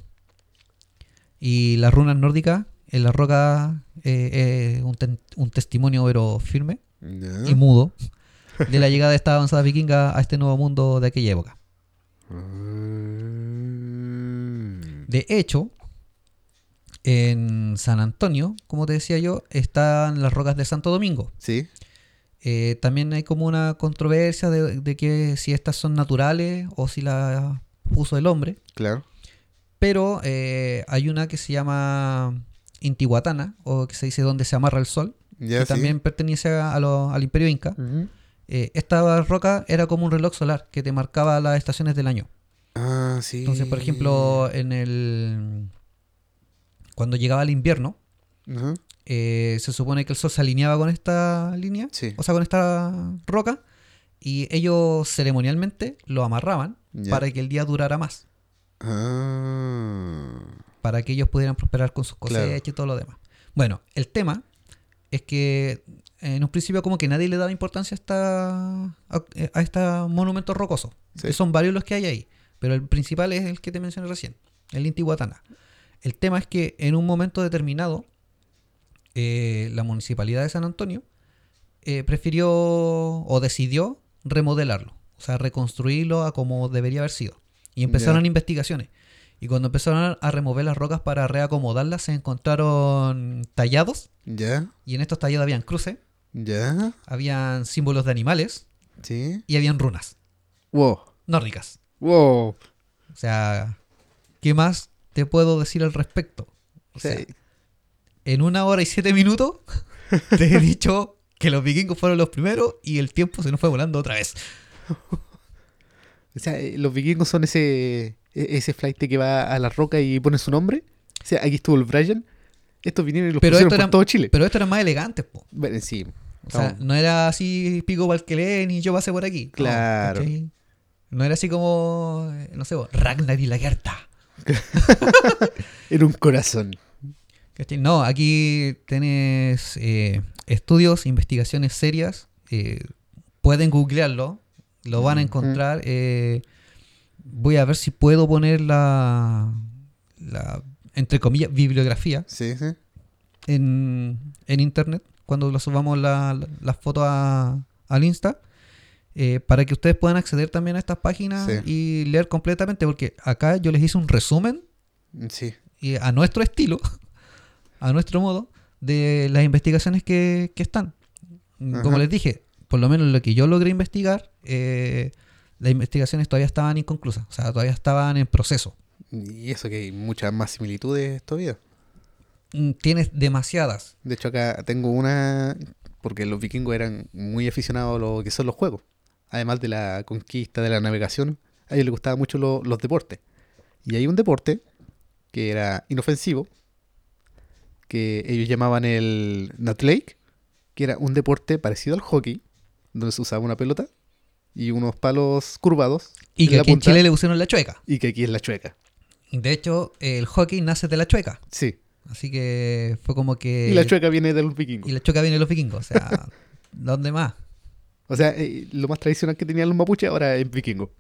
Y las runas nórdicas en la roca eh, eh, un, un testimonio pero firme y mudo de la llegada de esta avanzada vikinga a este nuevo mundo de aquella época. Mm. De hecho, en San Antonio, como te decía yo, están las rocas de Santo Domingo. Sí. Eh, también hay como una controversia de, de que si estas son naturales o si las puso el hombre. Claro. Pero eh, hay una que se llama Intihuatana, o que se dice donde se amarra el sol, Ya, que sí. también pertenece a- a lo- al imperio inca. Eh, esta roca era como un reloj solar que te marcaba las estaciones del año. Ah, sí. Entonces, por ejemplo, en el cuando llegaba el invierno, eh, se supone que el sol se alineaba con esta línea, Sí. o sea, con esta roca, y ellos ceremonialmente lo amarraban para que el día durara más, Ah. para que ellos pudieran prosperar con sus Claro. cosechas y todo lo demás. Bueno, el tema es que en un principio como que nadie le daba importancia a esta a, a estos monumentos rocosos, Sí. que son varios los que hay ahí, pero el principal es el que te mencioné recién, el Intihuatana. El tema es que en un momento determinado eh, la municipalidad de San Antonio eh, prefirió o decidió remodelarlo, o sea, reconstruirlo a como debería haber sido. Y empezaron investigaciones. Y cuando empezaron a- a remover las rocas para reacomodarlas, se encontraron tallados. Ya. Y en estos tallados habían cruces, Ya. habían símbolos de animales Sí. y habían runas Wow. nórdicas. Wow. O sea, ¿qué más te puedo decir al respecto? O sea, Sí. en una hora y siete minutos te he dicho que los vikingos fueron los primeros y el tiempo se nos fue volando otra vez. O sea, eh, los vikingos son ese e- ese flight que va a la roca y pone su nombre. O sea, aquí estuvo el Brian. Estos vinieron y los Pero pusieron esto por era- todo Chile. Pero estos eran más elegantes, po. Bueno, sí. O sea, no era así pico Valkelé ni yo pasé por aquí. No, Claro. ¿cachai? No, era así como, eh, no sé, Ragnar y la Gerta. Era un corazón. ¿Cachai? No, aquí tienes eh, estudios, investigaciones serias. eh, pueden googlearlo, lo van a encontrar. eh, voy a ver si puedo poner la, la entre comillas, bibliografía Sí, sí. en, en internet cuando lo subamos la- la- las fotos al Insta. eh, para que ustedes puedan acceder también a estas páginas Sí. y leer completamente, porque acá yo les hice un resumen Sí. y a nuestro estilo, a nuestro modo, de las investigaciones que, que están. Como les dije, por lo menos lo que yo logré investigar, eh, las investigaciones todavía estaban inconclusas, o sea, todavía estaban en proceso. Y eso que hay muchas más similitudes todavía. Mm, Tienes demasiadas. De hecho, acá tengo una. Porque los vikingos eran muy aficionados a lo que son los juegos. Además de la conquista, de la navegación, a ellos les gustaban mucho lo- los deportes. Y hay un deporte que era inofensivo, que ellos llamaban el Nut Lake, que era un deporte parecido al hockey, donde se usaba una pelota y unos palos curvados. Y que aquí en Chile le pusieron la chueca. Y que aquí es la chueca. De hecho, el hockey nace de la chueca. Sí. Así que fue como que... y la chueca viene de los vikingos. Y la chueca viene de los vikingos. O sea, ¿dónde más? O sea, eh, lo más tradicional que tenían los mapuches ahora es vikingo.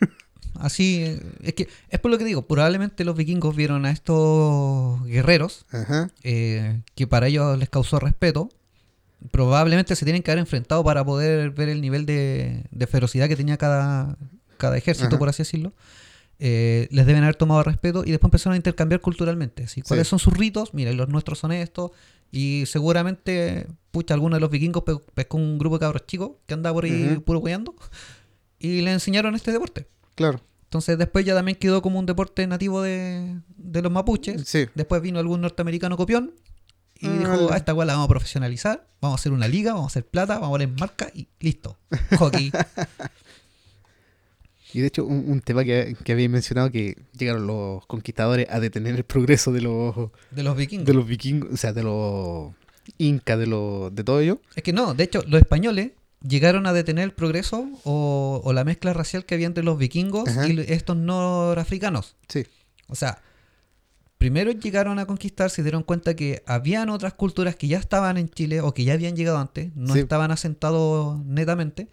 Así, eh, es que es por lo que digo, probablemente los vikingos vieron a estos guerreros Ajá. eh, que para ellos les causó respeto. Probablemente se tienen que haber enfrentado para poder ver el nivel de, de ferocidad que tenía cada, cada ejército, Ajá. por así decirlo. Eh, les deben haber tomado respeto y después empezaron a intercambiar culturalmente. ¿sí? ¿Cuáles Sí. son sus ritos? Mira, los nuestros son estos. Y seguramente, pucha, alguno de los vikingos pe- pescó un grupo de cabros chicos que andaba por ahí Ujú. puro weyando y le enseñaron este deporte. Claro. Entonces después ya también quedó como un deporte nativo de, de los mapuches. Sí. Después vino algún norteamericano copión y Ah, dijo, la- a esta weá la vamos a profesionalizar, vamos a hacer una liga, vamos a hacer plata, vamos a poner marca y listo. Hockey. Y de hecho, un, un tema que, que había mencionado que llegaron los conquistadores a detener el progreso de los, de los vikingos. de los vikingos, o sea, de los incas, de los de todo ello. Es que no, de hecho, los españoles llegaron a detener el progreso o, o la mezcla racial que había entre los vikingos Ajá. y estos norafricanos. Sí. O sea, primero llegaron a conquistar, se dieron cuenta que habían otras culturas que ya estaban en Chile o que ya habían llegado antes, no Sí. estaban asentados netamente,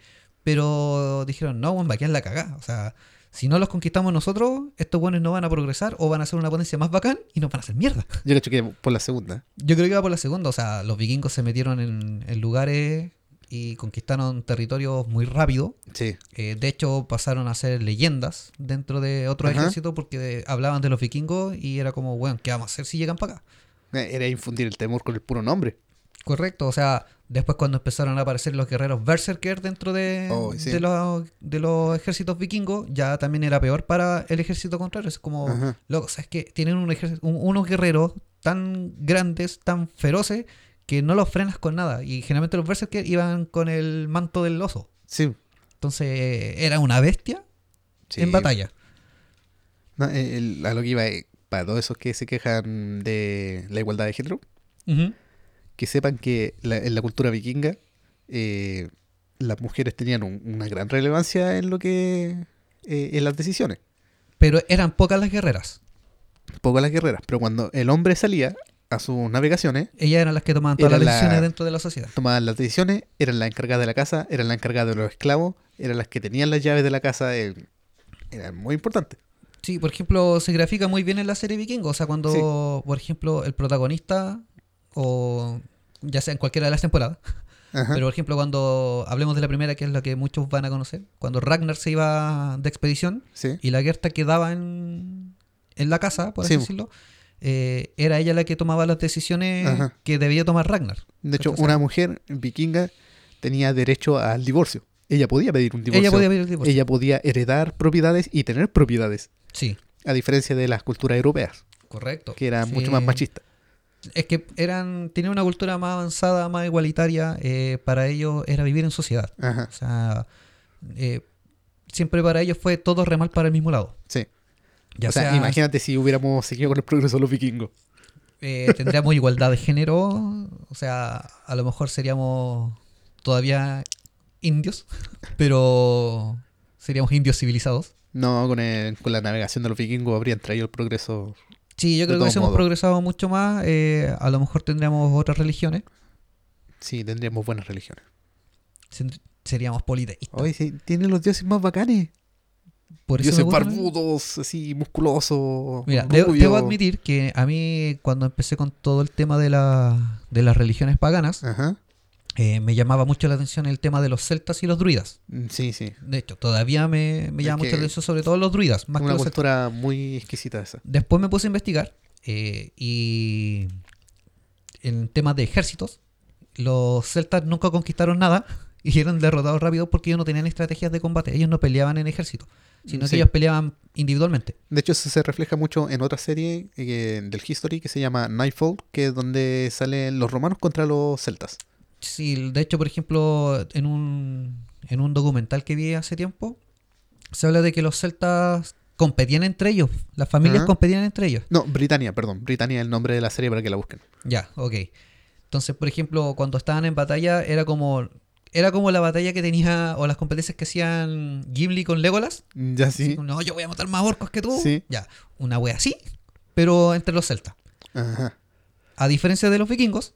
pero dijeron, no, bueno, aquí es la cagada. O sea, si no los conquistamos nosotros, estos buenos no van a progresar o van a ser una potencia más bacán y nos van a hacer mierda. Yo creo que por la segunda. Yo creo que va por la segunda, o sea, los vikingos se metieron en, en lugares y conquistaron territorios muy rápido. Sí. Eh, de hecho, pasaron a ser leyendas dentro de otro Ajá. ejército porque hablaban de los vikingos y era como, bueno, ¿qué vamos a hacer si llegan para acá? Eh, Era infundir el temor con el puro nombre. Correcto, o sea, después cuando empezaron a aparecer los guerreros berserker dentro de, Oh, sí. de, los, de los ejércitos vikingos, ya también era peor para el ejército contrario. Es como, Ajá. loco, ¿sabes que Tienen un ejército- un- unos guerreros tan grandes, tan feroces, que no los frenas con nada. Y generalmente los berserker iban con el manto del oso. Sí. Entonces, era una bestia sí. en batalla. No, el- a lo que iba, eh, para todos esos que se quejan de la igualdad de género. Que sepan que la- en la cultura vikinga eh, las mujeres tenían un- una gran relevancia en lo que eh, en las decisiones. Pero eran pocas las guerreras. Poco las guerreras, pero cuando el hombre salía a sus navegaciones, Ellas eran las que tomaban todas Era las la- decisiones dentro de la sociedad. tomaban las decisiones, eran las encargadas de la casa, eran las encargadas de los esclavos, eran las que tenían las llaves de la casa, eh, eran muy importantes. Sí, por ejemplo, se grafica muy bien en la serie Vikingo. O sea, cuando, por ejemplo, el protagonista, o ya sea en cualquiera de las temporadas, Ajá. pero por ejemplo, cuando hablemos de la primera, que es la que muchos van a conocer, cuando Ragnar se iba de expedición sí. y la Gerta quedaba en, en la casa, por así Sí. decirlo, eh, era ella la que tomaba las decisiones Ajá. que debía tomar Ragnar. De hecho, sea, una mujer vikinga tenía derecho al divorcio. Ella podía pedir un divorcio. Ella podía pedir el divorcio. Ella podía heredar propiedades y tener propiedades, Sí, a diferencia de las culturas europeas, correcto. que eran Sí. mucho más machistas. Es que eran, tenían una cultura más avanzada, más igualitaria. eh, para ellos era vivir en sociedad. Ajá, O sea, eh, siempre para ellos fue todo remar para el mismo lado. sí. Ya o sea, sea, imagínate si hubiéramos seguido con el progreso de los vikingos. eh, tendríamos igualdad de género. O sea, a lo mejor seríamos todavía indios, pero seríamos indios civilizados. No, con, el- con la navegación de los vikingos habrían traído el progreso. Sí, yo creo que hubiésemos progresado mucho más. eh, a lo mejor tendríamos otras religiones. Sí, tendríamos buenas religiones. Seríamos politeístas. Hoy sí, tienen los dioses más bacanes. Por eso Dioses barbudos, así, musculosos. Mira, debo, debo admitir que a mí cuando empecé con todo el tema de, la, de las religiones paganas, Ajá. Eh, me llamaba mucho la atención el tema de los celtas y los druidas. Mm, Sí, sí. De hecho, todavía me, me llama mucho que la atención sobre todo los druidas, más que Una celtas. cultura muy exquisita esa. Después me puse a investigar eh, y en temas de ejércitos, los celtas nunca conquistaron nada y eran derrotados rápido porque ellos no tenían estrategias de combate, ellos no peleaban en ejército, sino Sí. que ellos peleaban individualmente. De hecho, eso se refleja mucho en otra serie eh, del History que se llama Nightfall, que es donde salen los romanos contra los celtas. Sí, de hecho, por ejemplo, en un, en un documental que vi hace tiempo, se habla de que los celtas competían entre ellos, las familias Ajá. competían entre ellos. No, Britannia, perdón. Britannia es el nombre de la serie para que la busquen. Ya, ok. Entonces, por ejemplo, cuando estaban en batalla, era como era como la batalla que tenía, o las competencias que hacían Gimli con Legolas. Ya sí. No, yo voy a matar más orcos que tú. Sí. Ya, una wea así, pero entre los celtas. Ajá. A diferencia de los vikingos,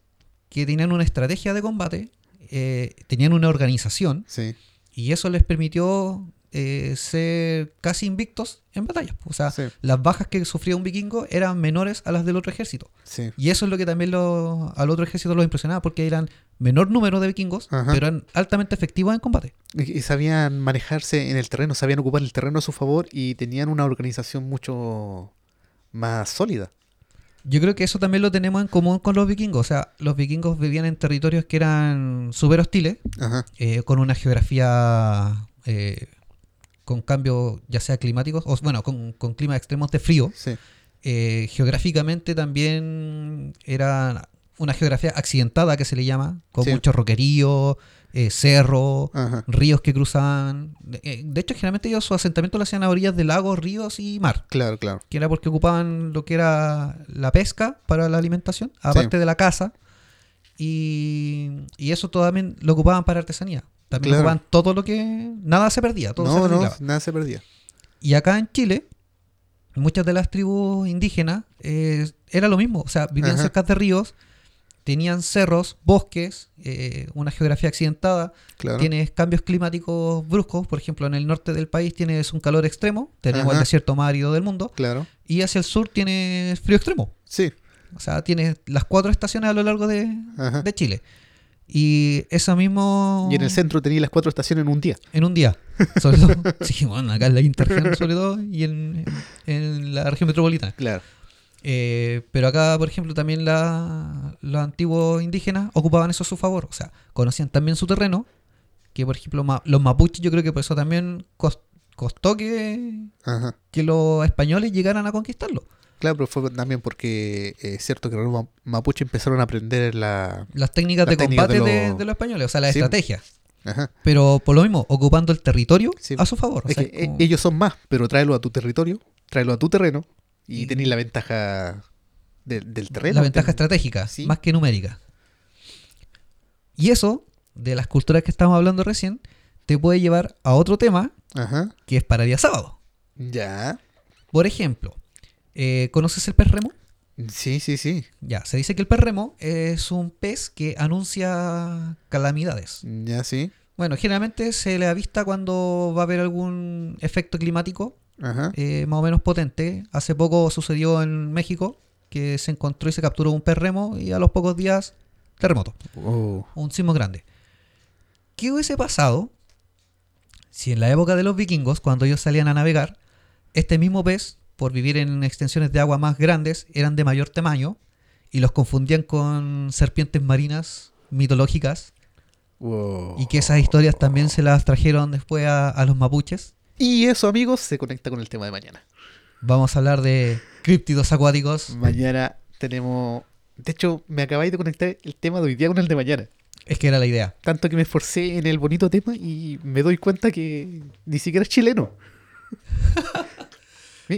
que tenían una estrategia de combate, eh, tenían una organización Sí, y eso les permitió eh, ser casi invictos en batallas. O sea, sí, las bajas que sufría un vikingo eran menores a las del otro ejército. sí. Y eso es lo que también lo- al otro ejército los impresionaba, porque eran menor número de vikingos, Ajá. pero eran altamente efectivos en combate. Y y sabían manejarse en el terreno, sabían ocupar el terreno a su favor y tenían una organización mucho más sólida. Yo creo que eso también lo tenemos en común con los vikingos. O sea, los vikingos vivían en territorios que eran súper hostiles, eh, con una geografía eh, con cambios ya sea climáticos, o bueno, con, con climas extremos de frío. sí, Eh, geográficamente también era una geografía accidentada que se le llama, con Sí. mucho roquerío, eh, cerro, ajá, ríos que cruzaban. Eh, De hecho, generalmente ellos su asentamiento lo hacían a orillas de lagos, ríos y mar, claro, claro. que era porque ocupaban lo que era la pesca para la alimentación, aparte de la caza, y, y eso también lo ocupaban para artesanía. También Claro. ocupaban todo lo que... Nada se perdía, todo se No, no, reciclaba. nada se perdía. Y acá en Chile, muchas de las tribus indígenas eh, era lo mismo. O sea, vivían Ajá. cerca de ríos, tenían cerros, bosques, eh, una geografía accidentada, Claro. tienes cambios climáticos bruscos. Por ejemplo, en el norte del país tienes un calor extremo, tenemos el desierto más árido del mundo, Claro. y hacia el sur tienes frío extremo. Sí. O sea, tienes las cuatro estaciones a lo largo de, Chile. Y eso mismo... Y en el centro tenía las cuatro estaciones en un día. En un día. Sobre todo. sí, bueno, acá en la interregión sobre todo y en, en la región metropolitana. Claro. Eh, pero acá, por ejemplo, también la- los antiguos indígenas ocupaban eso a su favor. O sea, conocían también su terreno. Que, por ejemplo, ma- los mapuches, yo creo que por eso también cos- costó que, Ajá. que los españoles llegaran a conquistarlo. Claro, pero fue también porque eh, es cierto que los ma- mapuche empezaron a aprender la... Las técnicas Las de técnicas combate de de, los- de los españoles, o sea, la Sí. estrategia. Ajá. Pero por lo mismo, ocupando el territorio Sí. a su favor. O Es sea, que eh, como- ellos son más, pero tráelo a tu territorio, tráelo a tu terreno y Y- tenéis la ventaja de- del terreno. La ventaja Ten- estratégica, Sí. más que numérica. Y eso, de las culturas que estamos hablando recién, te puede llevar a otro tema Ajá. que es para día sábado. Ya. Por ejemplo, eh, ¿conoces el pez remo? Sí, sí, sí. Ya, se dice que el pez remo es un pez que anuncia calamidades. Ya, sí. Bueno, generalmente se le avista cuando va a haber algún efecto climático Ajá. eh, más o menos potente. Hace poco sucedió en México que se encontró y se capturó un pez remo y a los pocos días terremoto. Oh. un sismo grande. ¿Qué hubiese pasado si en la época de los vikingos, cuando ellos salían a navegar, este mismo pez, por vivir en extensiones de agua más grandes, eran de mayor tamaño y los confundían con serpientes marinas mitológicas Wow. y que esas historias también se las trajeron después a, a los mapuches? Y eso, amigos, se conecta con el tema de mañana. Vamos a hablar de críptidos acuáticos. Mañana tenemos... De hecho, me acabáis de conectar el tema de hoy día con el de mañana. Es que era la idea. Tanto que me esforcé en el bonito tema y me doy cuenta que ni siquiera es chileno.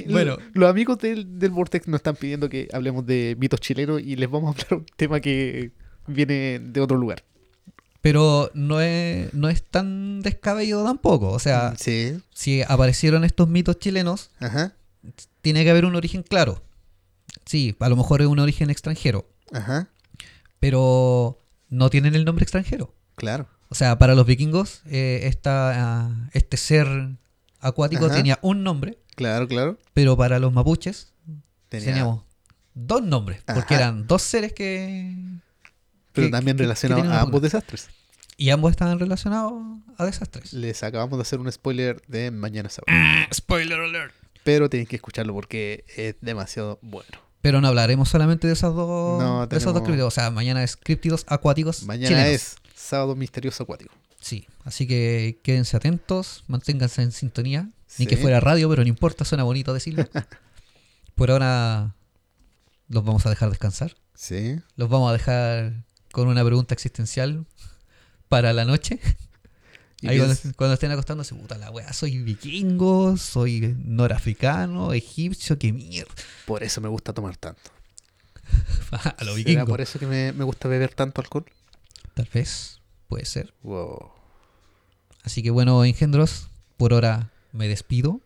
Bueno. lo- Los amigos del, del Vortex nos están pidiendo que hablemos de mitos chilenos y les vamos a hablar un tema que viene de otro lugar. Pero no es, no es tan descabellado tampoco. O sea, sí. si aparecieron estos mitos chilenos, Ajá. tiene que haber un origen claro. Sí, a lo mejor es un origen extranjero, Ajá. pero no tienen el nombre extranjero. Claro. O sea, para los vikingos, eh, esta, ah, este ser acuático Ajá. tenía un nombre, Claro, claro. pero para los mapuches Tenía- teníamos dos nombres, porque eran dos seres que... pero también tienen a ambos desastres. Y ambos estaban relacionados a desastres. Les acabamos de hacer un spoiler de mañana sábado. Spoiler alert. Pero tienen que escucharlo porque es demasiado bueno. Pero no hablaremos solamente de esas dos, No, de esos dos tenemos- críptidos. O sea, mañana es críptidos acuáticos Mañana chilenos. es sábado misterioso acuático. Sí, así que quédense atentos, manténganse en sintonía. Ni Sí. que fuera radio, pero no importa, suena bonito decirlo. Por ahora los vamos a dejar descansar. Sí. Los vamos a dejar con una pregunta existencial para la noche. Y Ahí cuando, cuando estén acostándose, puta la wea, soy vikingo, soy norafricano, egipcio, qué mierda. Por eso me gusta tomar tanto. a lo ¿Será por eso que me, me gusta beber tanto alcohol? Tal vez, puede ser. Wow. Así que bueno, engendros, por ahora me despido.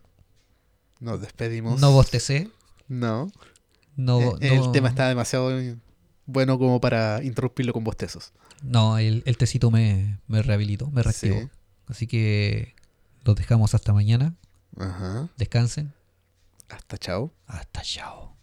Nos despedimos. No bostecé. No. No, Eh, no- El tema está demasiado bueno como para interrumpirlo con bostezos. No, el, el tecito me, me rehabilitó, me reactivó. Sí. Así que los dejamos hasta mañana. Ajá. Descansen. Hasta chao. Hasta chao.